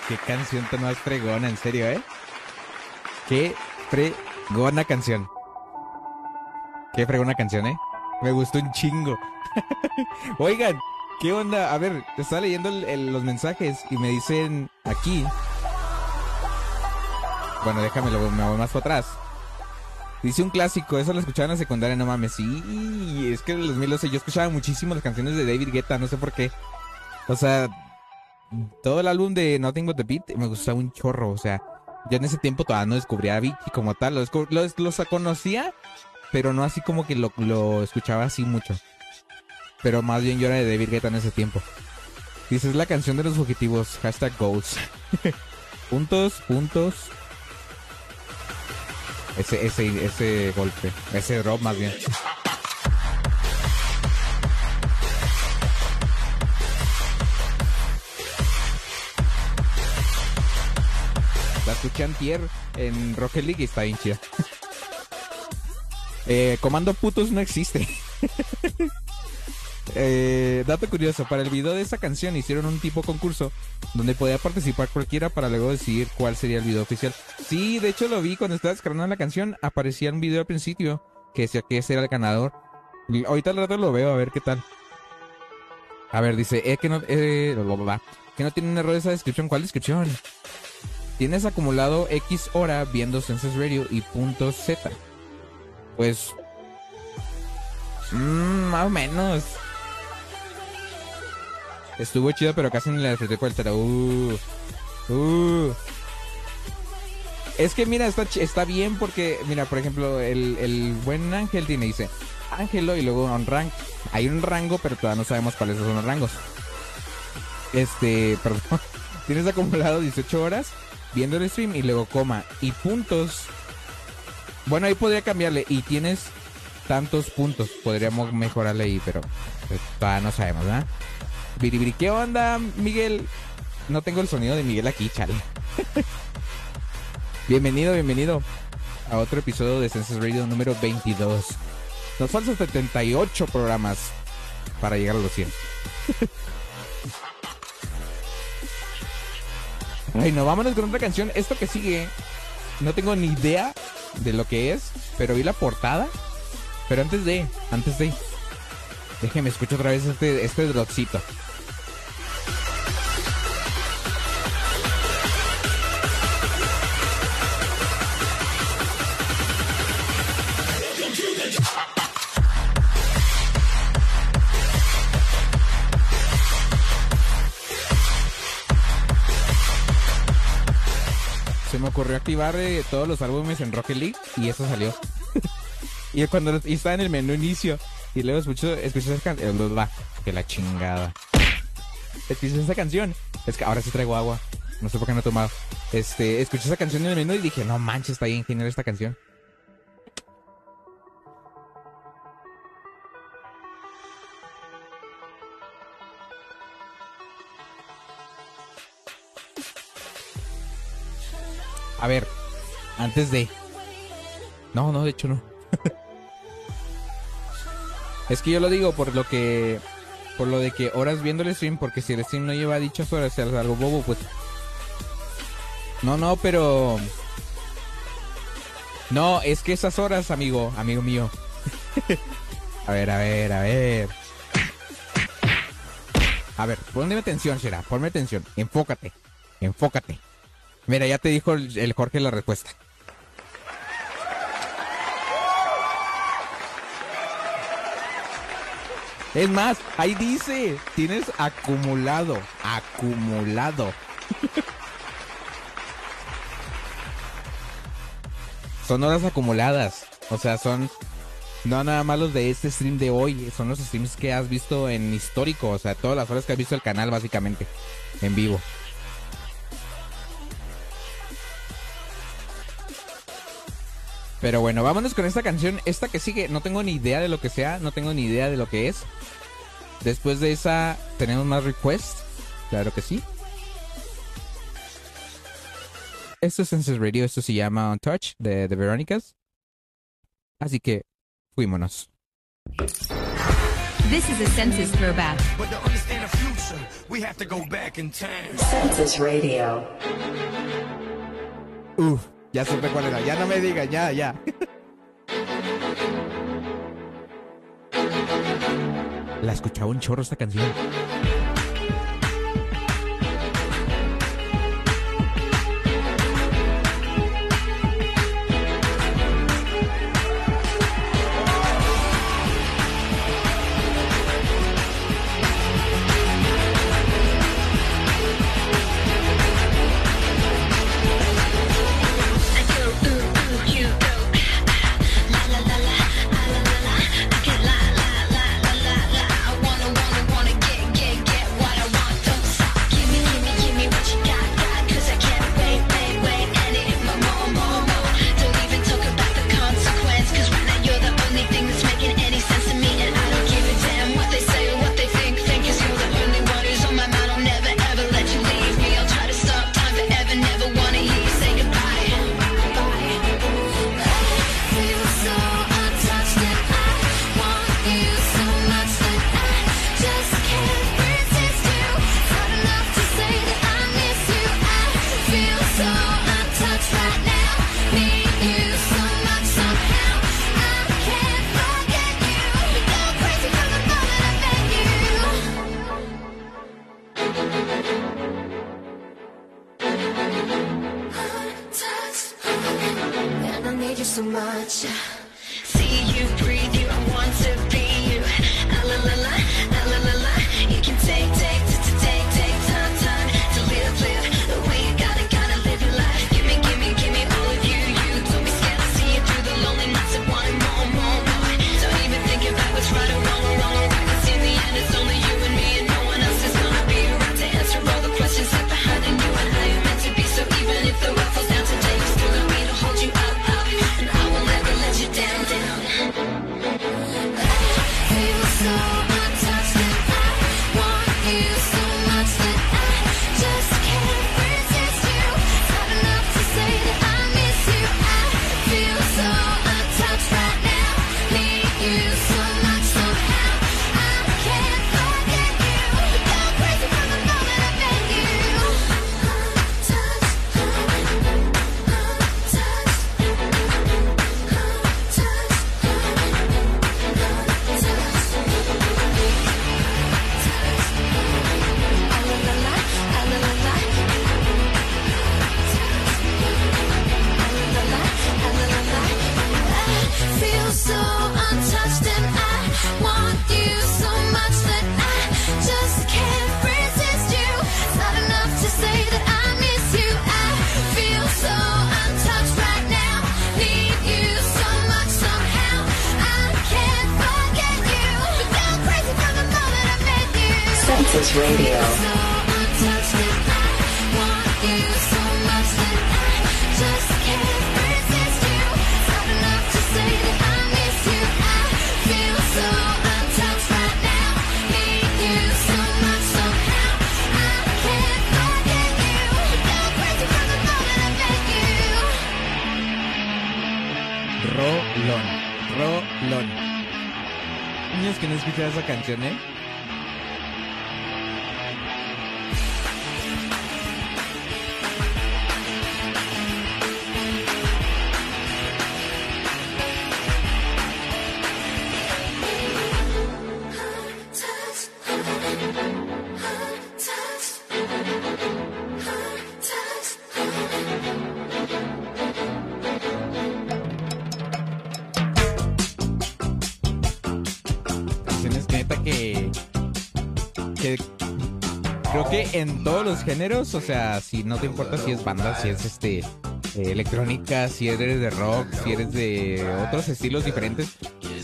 Qué canción tan más fregona, en serio, ¿eh? Qué fregona canción. Qué fregona canción, ¿eh? Me gustó un chingo. Oigan, ¿qué onda? A ver, estaba leyendo los mensajes y me dicen aquí. Bueno, déjame, me voy más para atrás. Dice un clásico, eso lo escuchaba en la secundaria, no mames. Sí, es que en el 2012 yo escuchaba muchísimo las canciones de David Guetta, no sé por qué. O sea, todo el álbum de Nothing But The Beat me gustaba un chorro, o sea, yo en ese tiempo todavía no descubría a Avicii como tal, lo, descu- lo- los conocía, pero no así como que lo, lo escuchaba así mucho. Pero más bien yo era de David Guetta en ese tiempo. Dice, es la canción de los fugitivos, hashtag goals. puntos, puntos. Ese, ese, ese golpe, ese drop más bien. Escuché antier en Rocket League y está bien. Eh, Comando Putos no existe. Eh, dato curioso, para el video de esa canción hicieron un tipo concurso donde podía participar cualquiera para luego decidir cuál sería el video oficial. Sí, de hecho lo vi cuando estaba descargando la canción, aparecía un video al principio que decía que ese era el ganador. Ahorita al rato lo veo, a ver qué tal. A ver, dice, eh, que no, eh, que no tiene un error esa descripción. ¿Cuál descripción? Tienes acumulado X hora viendo Census Radio y punto Z. Pues... mm, más o menos. Estuvo chido, pero casi ni la disfruté el. Uh, uh. Es que mira, está, está bien porque, mira, por ejemplo, el, el buen Ángel tiene, dice, Ángelo y luego un rank. Hay un rango, pero todavía no sabemos cuáles son los rangos. Este, perdón. Tienes acumulado 18 horas viendo el stream y luego coma. Y puntos. Bueno, ahí podría cambiarle. Y tienes tantos puntos. Podríamos mejorarle ahí, pero pues, todavía no sabemos, ¿verdad? Biribiri, ¿qué onda, Miguel? no tengo el sonido de Miguel aquí, chale. bienvenido, bienvenido a otro episodio de Senses Radio número 22. Nos faltan 78 programas para llegar a los 100. Ay, no, vámonos con otra canción. Esto que sigue, no tengo ni idea de lo que es, pero vi la portada. Pero antes de, antes de, déjeme escuchar otra vez este, este dropcito. Me ocurrió activar eh, todos los álbumes en Rocket League y eso salió. y cuando y estaba en el menú inicio y luego escucho, escuché esa canción, que la chingada. Escuché esa canción. Es que ahora sí traigo agua. No sé por qué no he tomado. Este, escuché esa canción en el menú y dije, no manches, está bien genial esta canción. A ver, antes de. No, no, de hecho no. es que yo lo digo por lo que. Por lo de que horas viendo el stream, porque si el stream no lleva dichas horas, es algo bobo, pues. No, no, pero. No, es que esas horas, amigo, amigo mío. a ver, a ver, a ver. A ver, ponme atención, Shera, ponme atención. Enfócate, enfócate. Mira, ya te dijo el, el Jorge la respuesta. Es más, ahí dice, tienes acumulado, acumulado. son horas acumuladas, o sea, son no nada más los de este stream de hoy, son los streams que has visto en histórico, o sea, todas las horas que has visto el canal básicamente, en vivo. Pero bueno, vámonos con esta canción. Esta que sigue, no tengo ni idea de lo que sea, no tengo ni idea de lo que es. Después de esa, tenemos más requests. Claro que sí. Esto es Senses Radio, esto se llama On Touch de, de Verónicas. Así que, fuímonos. This is a census throwback. But to understand the future, we have to go back in time. Census Radio. Uf, ya supe cuál era. Ya no me diga, ya, ya. La escuchaba un chorro esta canción. Niños que no escuchan esa canción, los géneros, o sea, si no te importa si es banda, si es este. eh, electrónica, si eres de rock, si eres de otros estilos diferentes,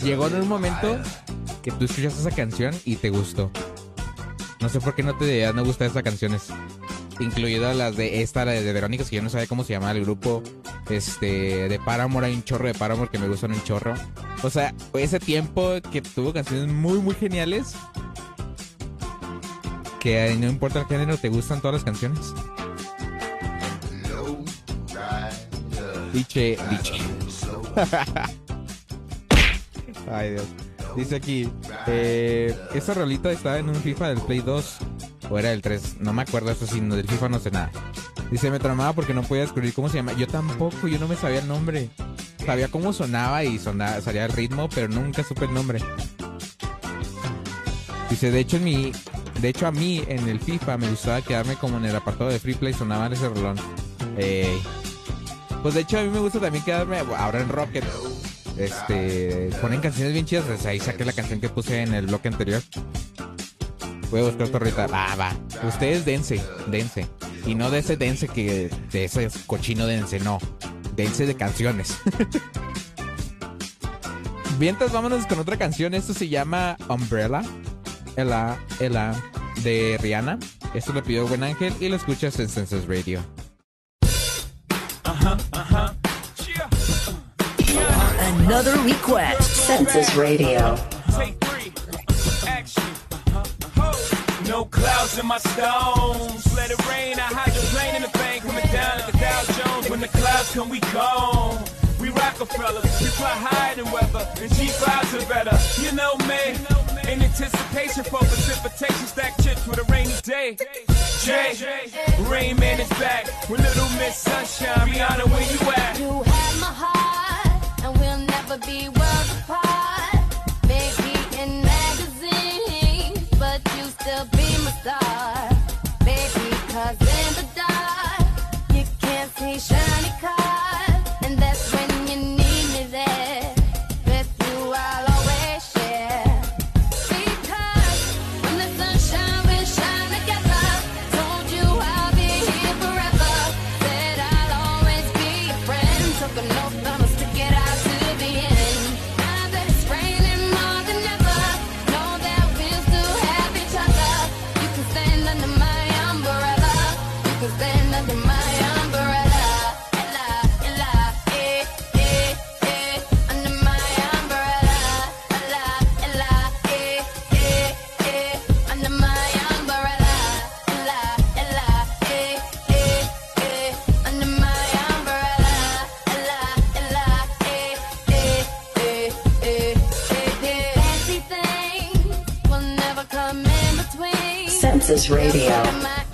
llegó en un momento que tú escuchas esa canción y te gustó. No sé por qué no te no gustan esas canciones. Incluidas las de esta, la de Verónica, que yo no sabía cómo se llamaba el grupo. Este, de Paramore, hay un chorro de Paramore que me gustan un chorro. O sea, ese tiempo que tuvo canciones muy, muy geniales. Que no importa el género, te gustan todas las canciones. Diche, diche. Ay, Dios. Dice aquí, eh, esa rolita estaba en un FIFA del Play 2 o era del 3, no me acuerdo eso sí, del FIFA no sé nada. Dice, me tramaba porque no podía descubrir cómo se llama. Yo tampoco, yo no me sabía el nombre. Sabía cómo sonaba y sonaba, salía el ritmo, pero nunca supe el nombre. Dice, de hecho en mi, de hecho a mí en el FIFA me gustaba quedarme como en el apartado de Free Play sonaba ese rolón. Ey. Pues de hecho a mí me gusta también quedarme ahora en Rocket. Este, ponen canciones bien chidas, desde ahí saqué la canción que puse en el bloque anterior. Voy a buscar ahorita. Va, va. Ustedes dense, dense. Y no de ese dense que, de ese cochino dense, no. Dense de canciones. Mientras vámonos con otra canción. Esto se llama Umbrella. Ela, Ela, de Rihanna. Esto lo pidió Buen Ángel y lo escuchas en Census Radio. Another request. Census Radio. Take three. Action. No clouds in my stones. Let it rain. I hydroplane in the bank. Coming down like a Dow Jones. When the clouds come, we gone. Rockefeller. We fly higher weather. And G5s are better. You know me. In anticipation for precipitation. Stack chips with a rainy day. Jay. Rain Man is back. With Little Miss Sunshine. Rihanna, where you at? You have my heart, and we'll never be worlds apart. Maybe in magazines, but you still be my star. Baby, cause in the dark, you can't see shiny between. Census Radio.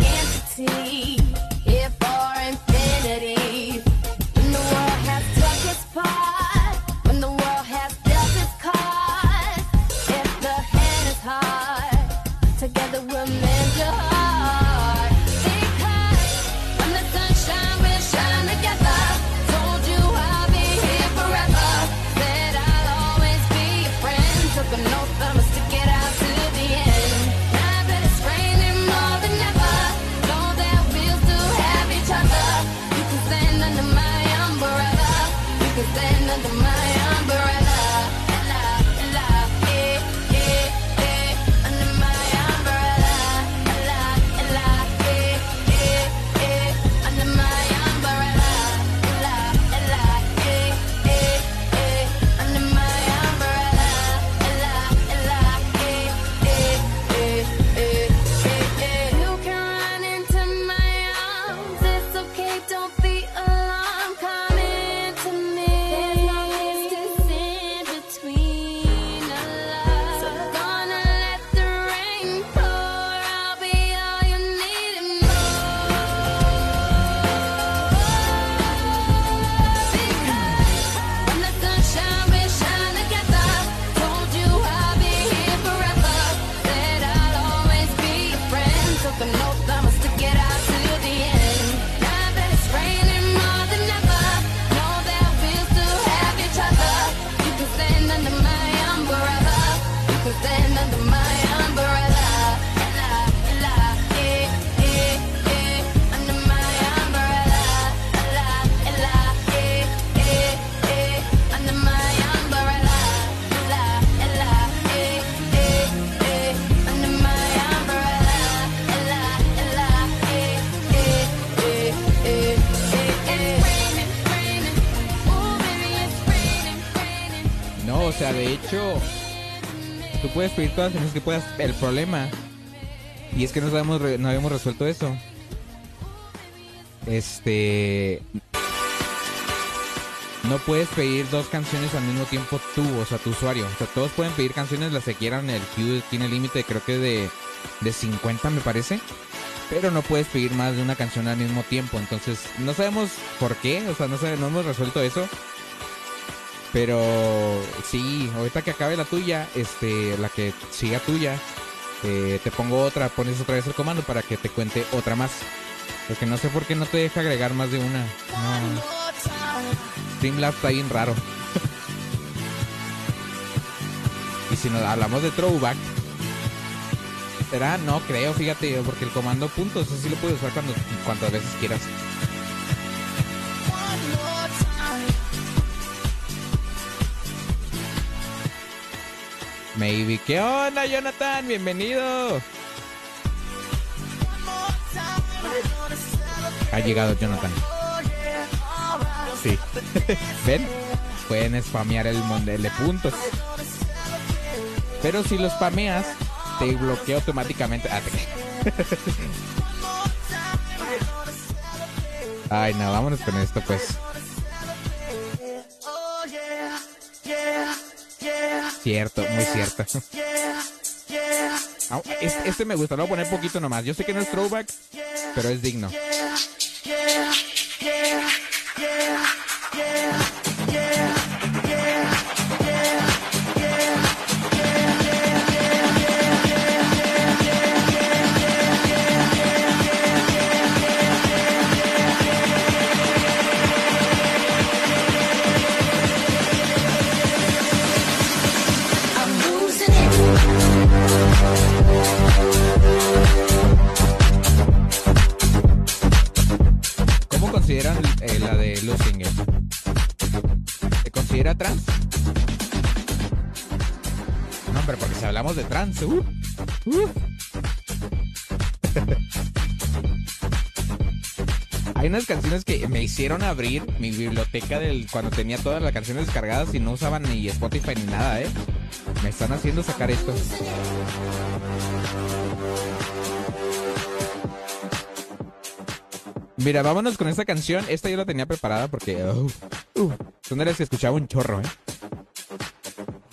Puedes pedir todas las canciones que puedas. El problema, y es que no, sabemos, no habíamos resuelto eso. Este. No puedes pedir dos canciones al mismo tiempo tú, o sea, tu usuario. O sea, todos pueden pedir canciones las que quieran. El queue tiene límite, creo que de, de 50, me parece. Pero no puedes pedir más de una canción al mismo tiempo. Entonces, no sabemos por qué. O sea, no, sabe- no hemos resuelto eso. Pero sí, ahorita que acabe la tuya, este, la que siga tuya, eh, te pongo otra, pones otra vez el comando para que te cuente otra más. Porque no sé por qué no te deja agregar más de una. No. Streamlabs está bien raro. y si nos hablamos de throwback, será, no creo, fíjate, porque el comando puntos, así lo puedes usar cuando, cuantas veces quieras. Maybe. ¿Qué onda, Jonathan? Bienvenido. Ha llegado Jonathan. Sí. ¿Ven? Pueden spamear el mondel de puntos. Pero si los spameas, te bloquea automáticamente. Ah, Ay, no, vámonos con esto, pues. Cierto, muy cierto. Este me gusta, lo voy a poner poquito nomás. Yo sé que no es throwback, pero es digno. De trans, uh, uh. Hay unas canciones que me hicieron abrir mi biblioteca del cuando tenía todas las canciones descargadas y no usaban ni Spotify ni nada, ¿eh? Me están haciendo sacar esto. Mira, vámonos con esta canción. Esta yo la tenía preparada porque uh, uh, son de las que escuchaba un chorro, ¿eh?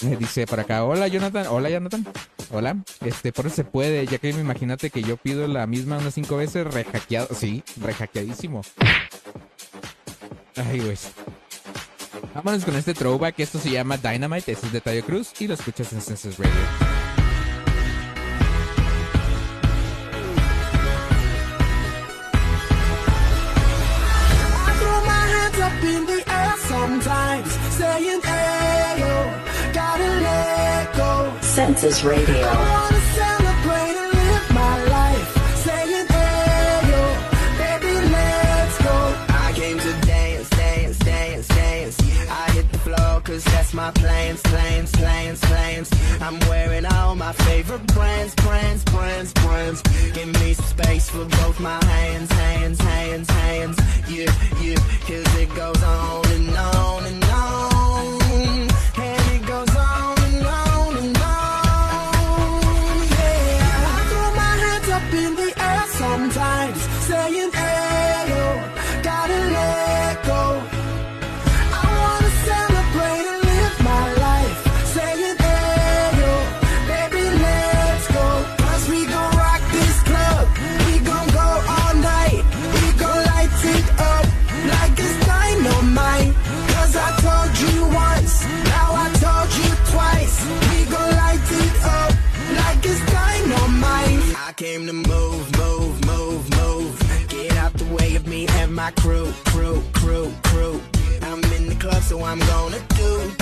Me dice por acá, hola Jonathan, hola Jonathan, hola, este, por eso se puede, ya que imagínate que yo pido la misma unas cinco veces rehackeado, sí, rehackeadísimo. Ay, güey. Vámonos con este throwback, esto se llama Dynamite, es de Tayo Cruz y lo escuchas en Census Radio. I the Radio. that's my plans, plans, plans, plans. I'm wearing all my favorite brands, brands, brands, brands. Give me space for both my hands, hands, hands, hands. Yeah, yeah, cause it goes on and on and on. Crew, crew. I'm in the club, so I'm gonna do,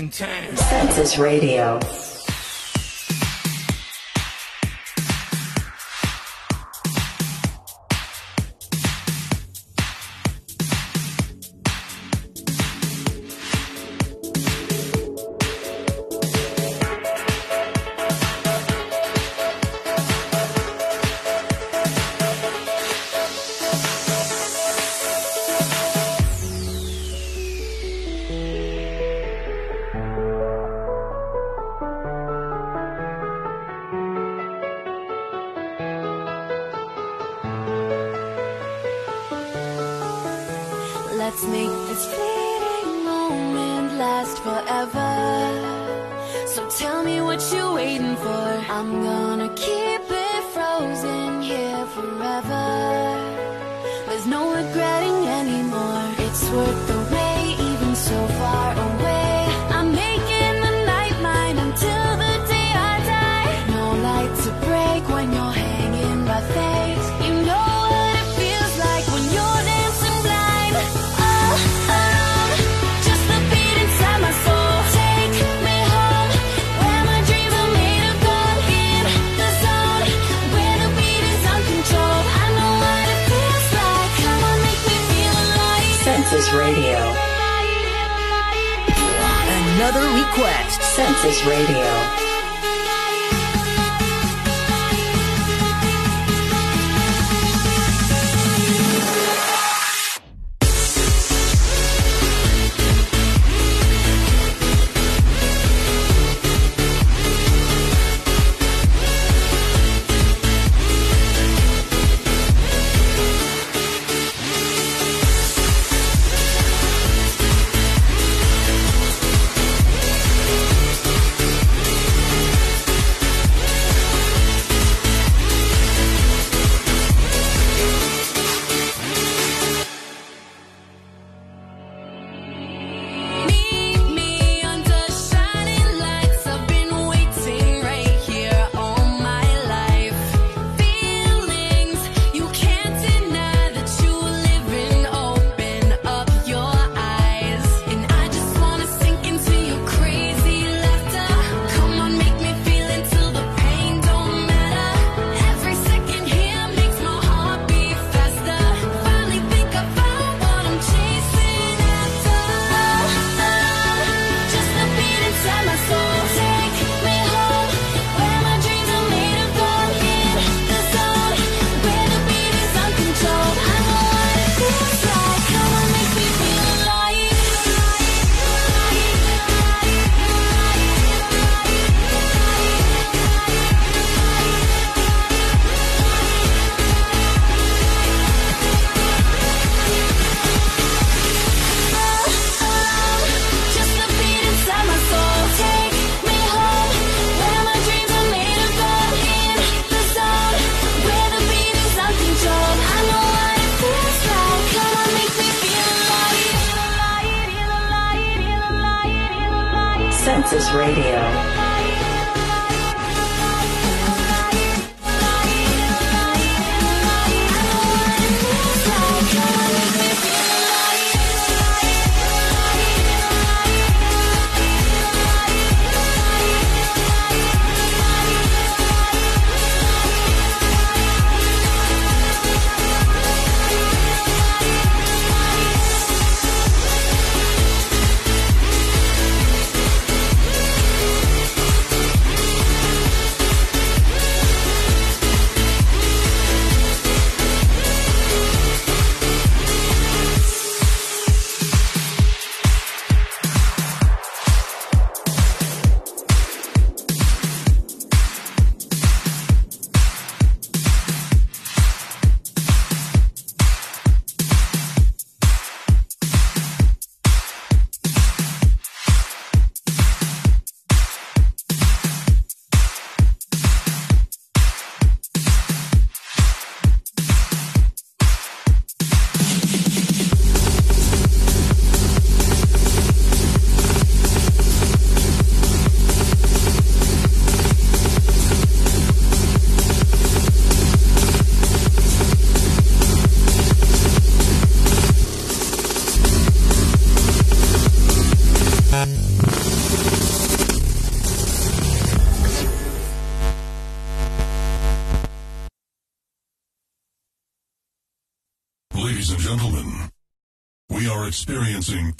go back in time. Census Radio.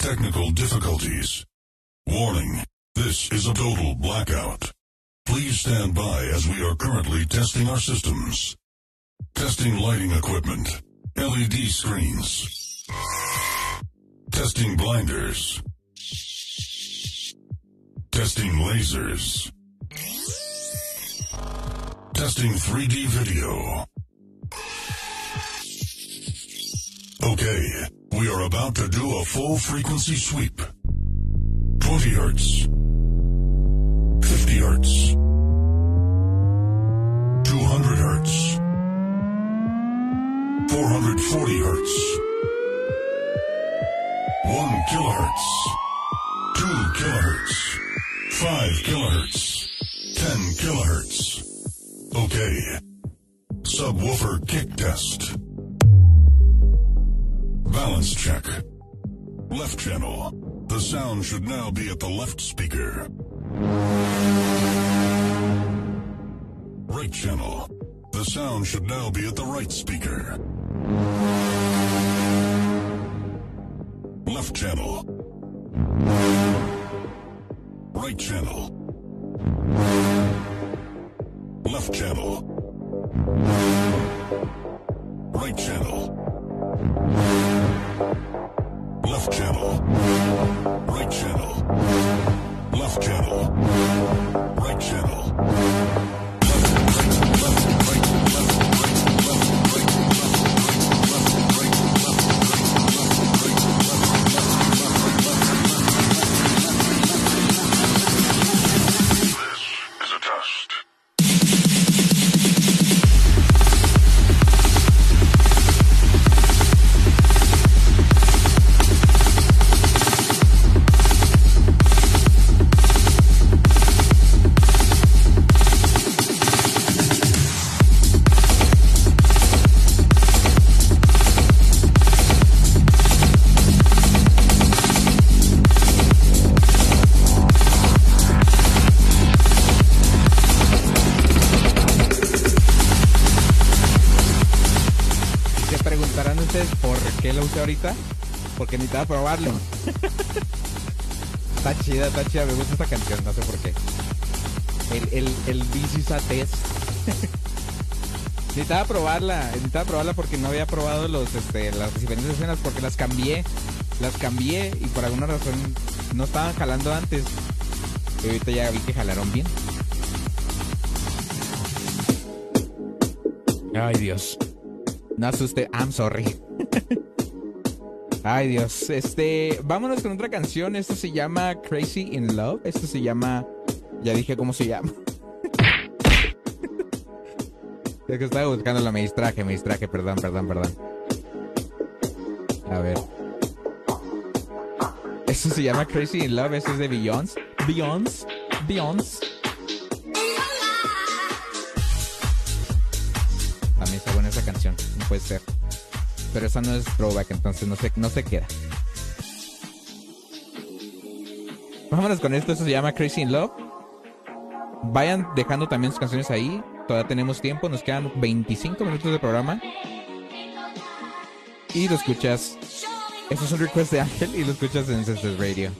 Technical difficulties. Warning, this is a total blackout. Please stand by as we are currently testing our systems. Testing lighting equipment. LED screens. Testing blinders. Testing lasers. Testing 3D video. Okay, we are about to do a full frequency sweep. 20 hertz. 50 hertz. 200 hertz. 440 hertz. 1 kilohertz. 2 kilohertz. 5 kilohertz. 10 kilohertz. Okay. Subwoofer kick test. Balance check. Left channel. The sound should now be at the left speaker. Right channel. The sound should now be at the right speaker. Left channel. Right channel. Left channel. Right channel. Left channel. Right channel. Left channel. Ahorita. Porque necesitaba probarlo. está chida, está chida. Me gusta esta canción, no sé por qué. El, el, el Test. necesitaba probarla. Necesitaba probarla porque no había probado los, este, las diferentes escenas. Porque las cambié. Las cambié y por alguna razón no estaban jalando antes. Y ahorita ya vi que jalaron bien. Ay, Dios. No asuste, I'm sorry. Ay, Dios. Este, vámonos con otra canción. Esto se llama Crazy in Love. Esto se llama. Ya dije cómo se llama. es que estaba buscando me distraje, me distraje, perdón, perdón, perdón. A ver. Esto se llama Crazy in Love. Esto es de Beyoncé. Beyoncé. Beyoncé. También está buena esa canción, no puede ser. Pero esa no es throwback, entonces no se, no se queda. Vámonos con esto, esto se llama Crazy in Love. Vayan dejando también sus canciones ahí. Todavía tenemos tiempo, nos quedan 25 minutos de programa. Y lo escuchas. Esto es un request de Ángel y lo escuchas en Senses Radio.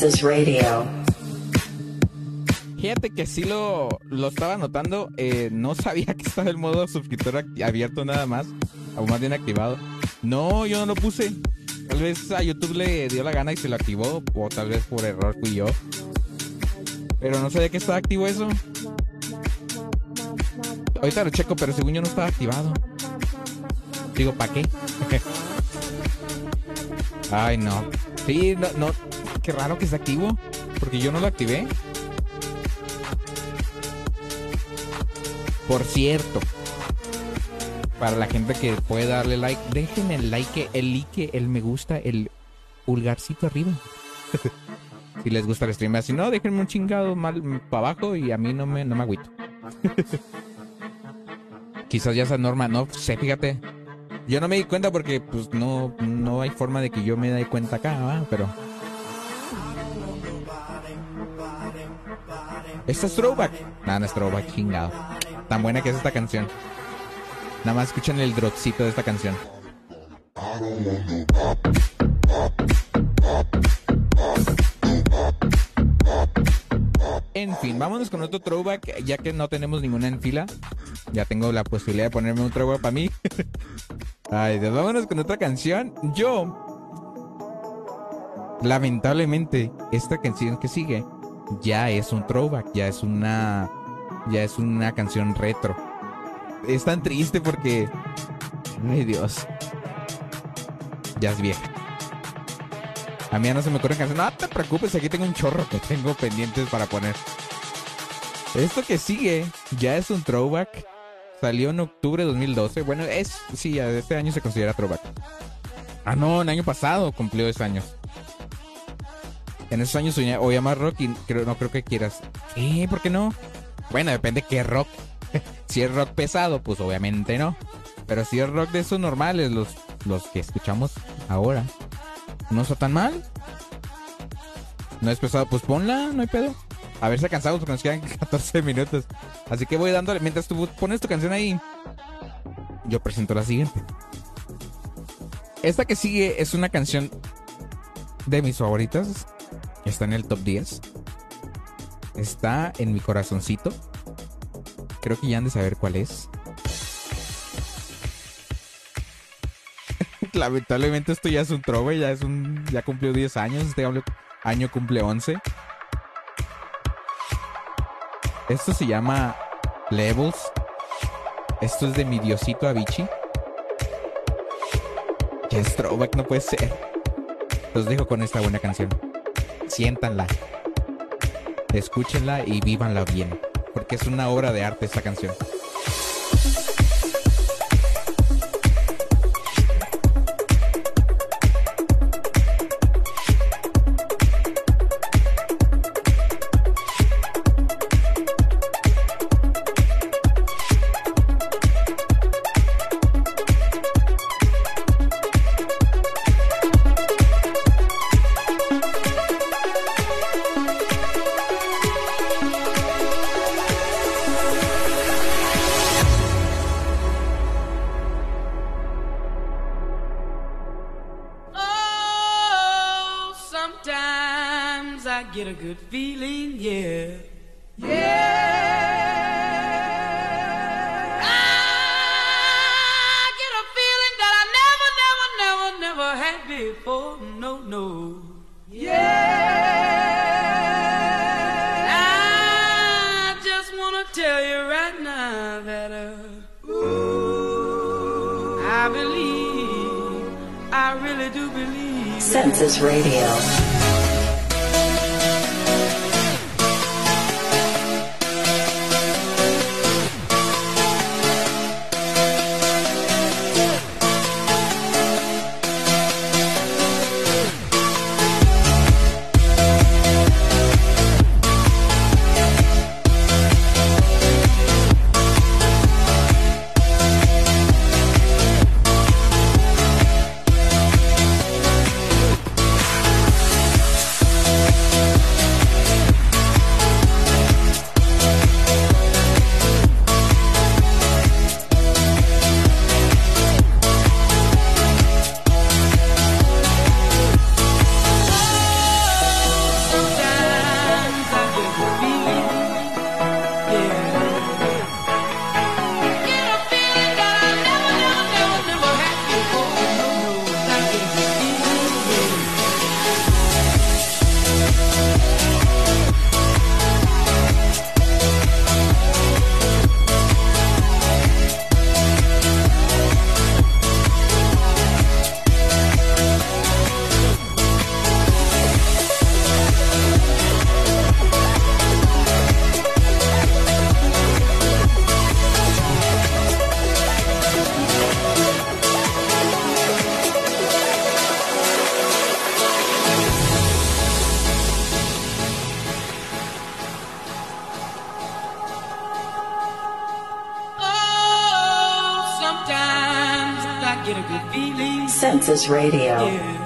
Radio. Fíjate que sí lo, lo estaba notando. eh, no sabía que estaba el modo suscriptor abierto nada más. O más bien activado. No, yo no lo puse. Tal vez a YouTube le dio la gana y se lo activó. O tal vez por error fui yo. Pero no sabía que estaba activo eso. Ahorita lo checo, pero según yo no estaba activado. Digo, ¿para qué? Ay, no. Sí, no, no. Qué raro que esté activo. Porque yo no lo activé. Por cierto, para la gente que puede darle like, dejen el like, el like, el me gusta, el pulgarcito arriba. si les gusta el stream, si no, déjenme un chingado mal para abajo y a mí no me, no me agüito. Quizás ya esa norma, no sé, fíjate. Yo no me di cuenta porque pues no, no hay forma de que yo me dé cuenta acá, ¿va? pero... ¿Esta es throwback? Nada, no es throwback, chingado. Tan buena que es esta canción. Nada más escuchen el dropcito de esta canción. En fin, vámonos con otro throwback, ya que no tenemos ninguna en fila. Ya tengo la posibilidad de ponerme un throwback para mí. Ay, Dios, vámonos con otra canción. Yo, lamentablemente, esta canción que sigue ya es un throwback, ya es una, ya es una canción retro. Es tan triste porque, ay Dios, ya es vieja. A mí ya no se me ocurren canciones. No te preocupes, aquí tengo un chorro que tengo pendientes para poner. Esto que sigue ya es un throwback. Salió en octubre de 2012. Bueno, es, sí, este año se considera throwback. Ah, no, el año pasado cumplió 10 años. En esos años oía, oía más rock y creo, no creo que quieras. ¿Eh? ¿Por qué no? Bueno, depende qué rock. si es rock pesado, pues obviamente no. Pero si es rock de esos normales, los, los que escuchamos ahora, no está tan mal. No es pesado, pues ponla, no hay pedo. A ver si alcanzamos porque nos quedan 14 minutos. Así que voy dándole. Mientras tú pones tu canción ahí, yo presento la siguiente. Esta que sigue es una canción de mis favoritas. Está en el top 10. Está en mi corazoncito. Creo que ya han de saber cuál es. Lamentablemente esto ya es un trove, ya es un. ya cumplió 10 años. Este año- cumple 11. Esto se llama Levels. Esto es de mi diosito Avicii. Que es throwback, no puede ser. Los dejo con esta buena canción. Siéntanla. Escúchenla y vívanla bien. Porque es una obra de arte esta canción. Feeling. Census Radio.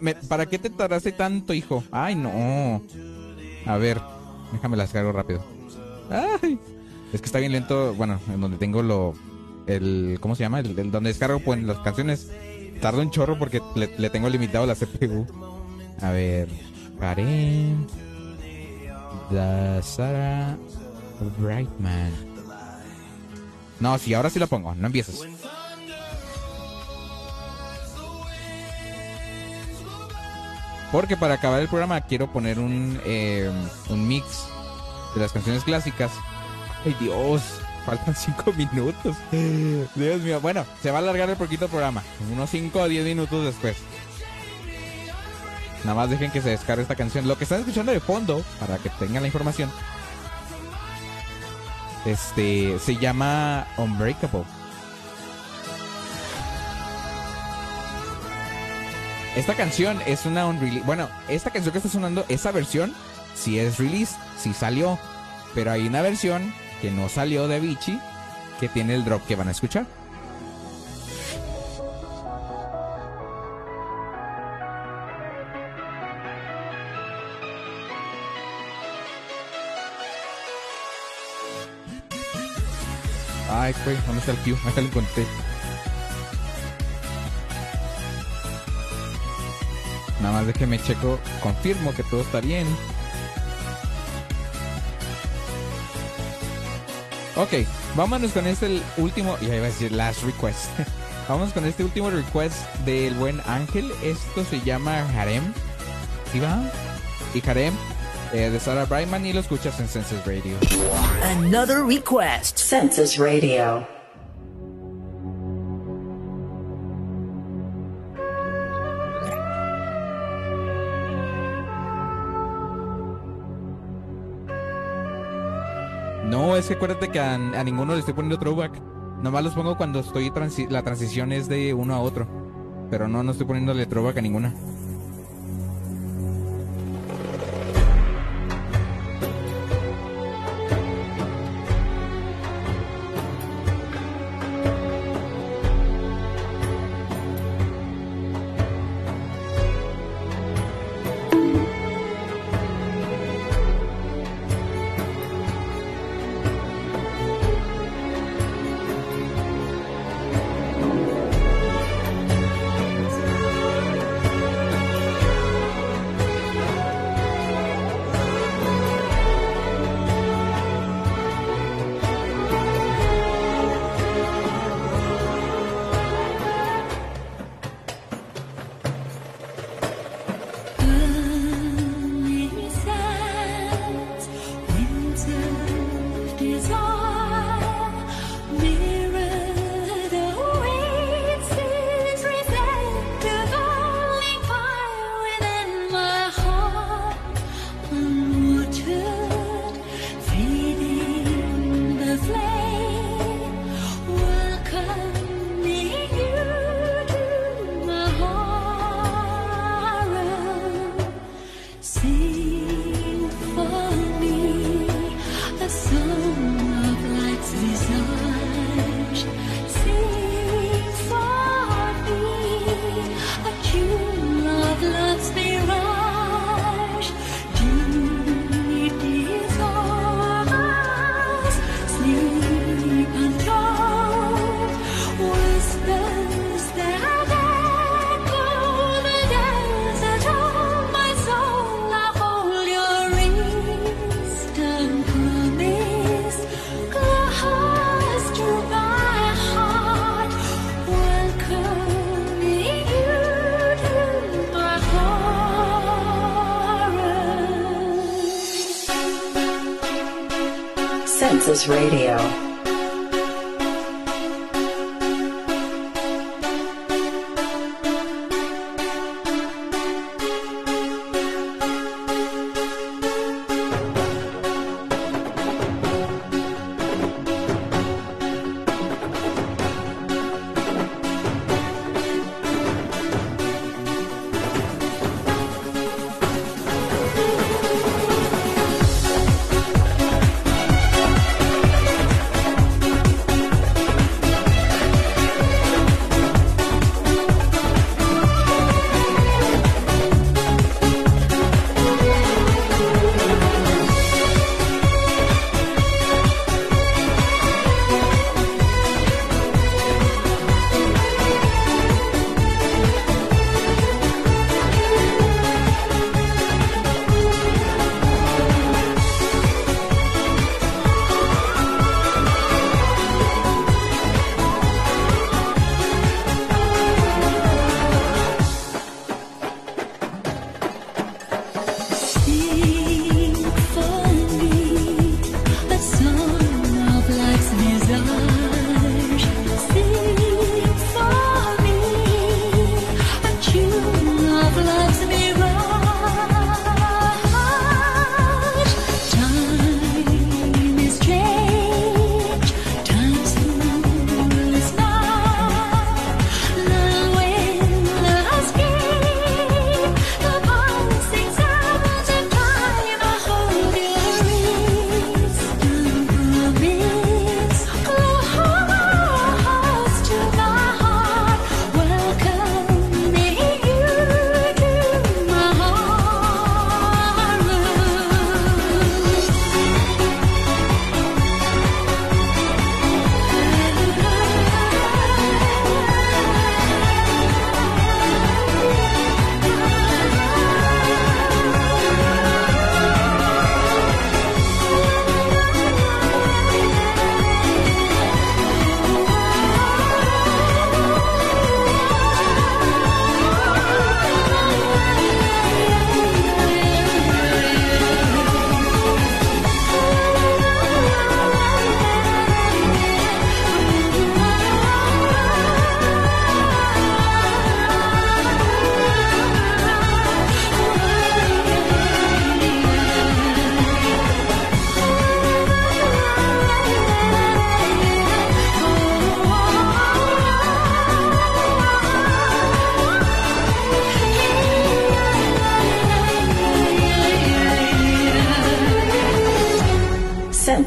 Me ¿para qué te tardaste tanto, hijo? Ay, no. A ver, déjame las cargo rápido. Ay, es que está bien lento. Bueno, en donde tengo lo. El, ¿Cómo se llama? El, donde descargo pues, las canciones. Tarda un chorro porque le, tengo limitado la CPU. A ver, Karen. The Sarah Brightman. No, sí, ahora sí la pongo. No empieces. Porque para acabar el programa quiero poner un, eh, un mix de las canciones clásicas. Ay Dios, faltan 5 minutos. Dios mío, bueno, se va a alargar el poquito programa. Unos 5 o 10 minutos después. Nada más dejen que se descargue esta canción. Lo que están escuchando de fondo, para que tengan la información, este se llama Unbreakable. Esta canción es una unrelease. Bueno, esta canción que está sonando, esa versión, sí es release, sí salió. Pero hay una versión que no salió de Avicii que tiene el drop que van a escuchar. Ay, güey, ¿dónde está el Q? Acá lo encontré. Nada más de que me checo, confirmo que todo está bien. Ok, vámonos con este el último, y ahí va a decir last request. Vamos con este último request del buen Ángel. Esto se llama Harem. ¿Sí va? Y Harem eh, de Sarah Brightman y lo escuchas en Senses Radio. Another request. Census Radio. Es que acuérdate que a, a ninguno le estoy poniendo throwback. Nomás los pongo cuando estoy transi- la transición es de uno a otro. Pero no, no estoy poniéndole throwback a ninguna. Census Radio.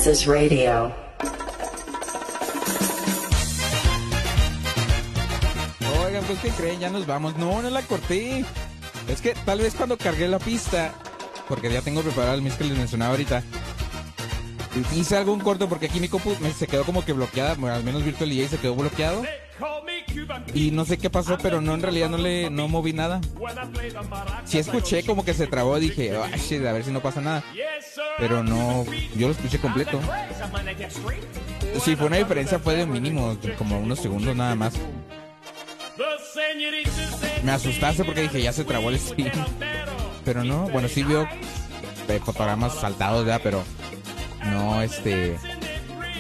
Census Radio. Oigan, pues ¿qué creen? Ya nos vamos. No, no la corté. Es que tal vez cuando cargué la pista, porque ya tengo preparado el mix que les mencionaba ahorita, hice algún corto porque aquí mi compu se quedó como que bloqueada, bueno, al menos Virtual DJ se quedó bloqueado. Y no sé qué pasó, pero no, en realidad no le no moví nada. Sí escuché como que se trabó, dije, "Ay, shit, a ver si no pasa nada. Pero no, yo lo escuché completo. Si fue una diferencia fue de mínimo, como unos segundos nada más. Me asustaste porque dije, ya se trabó el stream. Pero no, bueno, sí vio eh, fotogramas saltados ya, pero no, este,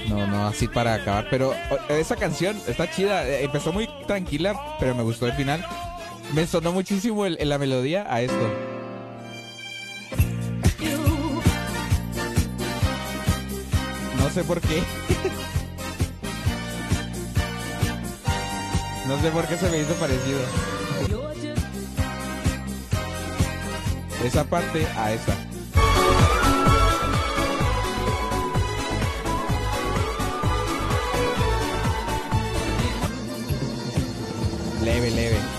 no, no, así para acabar. Pero esa canción está chida, eh, empezó muy tranquila, pero me gustó el final. Me sonó muchísimo el- la melodía a esto. Sé por qué. No sé por qué se me hizo parecido. Esa parte a esa. Leve, leve.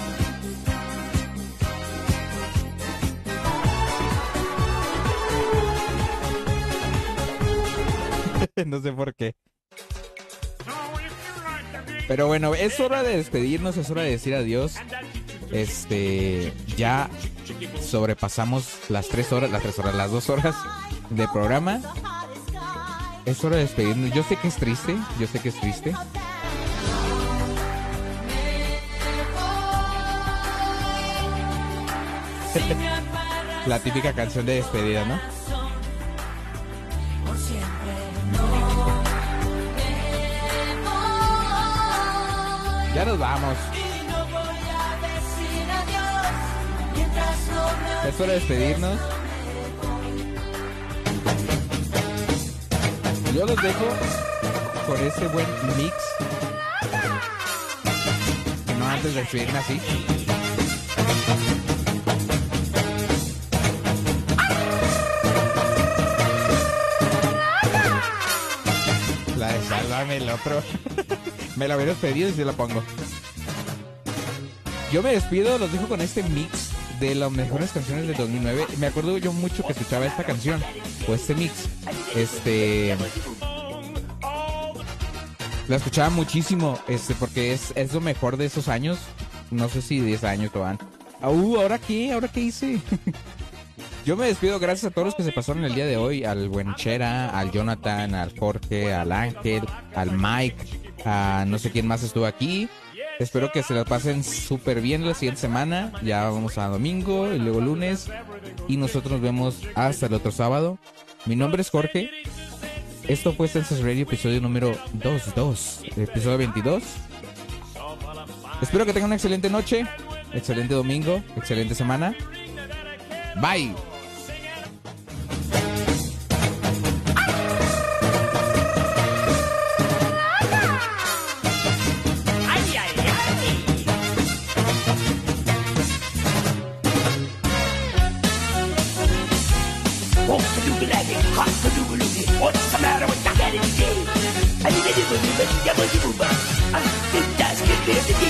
no sé por qué. Pero bueno, es hora de despedirnos, es hora de decir adiós. Este, ya sobrepasamos las tres horas, las tres horas, las dos horas de programa. Es hora de despedirnos. Yo sé que es triste, yo sé que es triste. La típica canción de despedida, ¿no? Ya nos vamos. Es hora de despedirnos. Yo los dejo con ese buen mix. No antes de despedirme así. La de Sálvame el otro. Me la hubiera pedido y se la pongo. Yo me despido, los dejo con este mix de las mejores canciones del 2009. Me acuerdo yo mucho que escuchaba esta canción o este mix. Este la escuchaba muchísimo, este porque es, es lo mejor de esos años. No sé si 10 años van. Ah, uh, ¿ahora qué? ¿Ahora qué hice? Yo me despido gracias a todos los que se pasaron el día de hoy, al buen Chera, al Jonathan, al Jorge, al Ángel, al Mike, a no sé quién más estuvo aquí. Espero que se la pasen súper bien la siguiente semana. Ya vamos a domingo y luego lunes. Y nosotros nos vemos hasta el otro sábado. Mi nombre es Jorge. Esto fue Census Radio, episodio número 22, episodio 22. Espero que tengan una excelente noche, excelente domingo, excelente semana. Bye.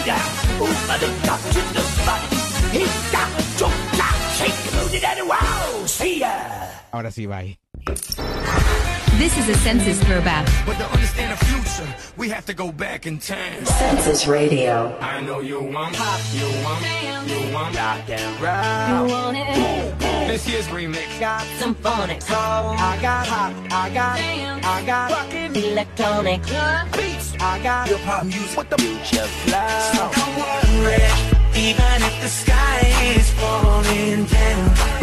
For the. Oh, mother, got to the body. He got a joke, got shake, loaded and wow. See ya. Ahora sí, bye. This is a census throwback. But to understand the future, we have to go back in time. Census Radio. I know you want pop, you want, you want rock and You roll. want it? This year's remix. Got some phonics. I got hot. I got. I got fucking electronic beats. I got hip hop music with the future flow. So don't worry, even if the sky is falling down.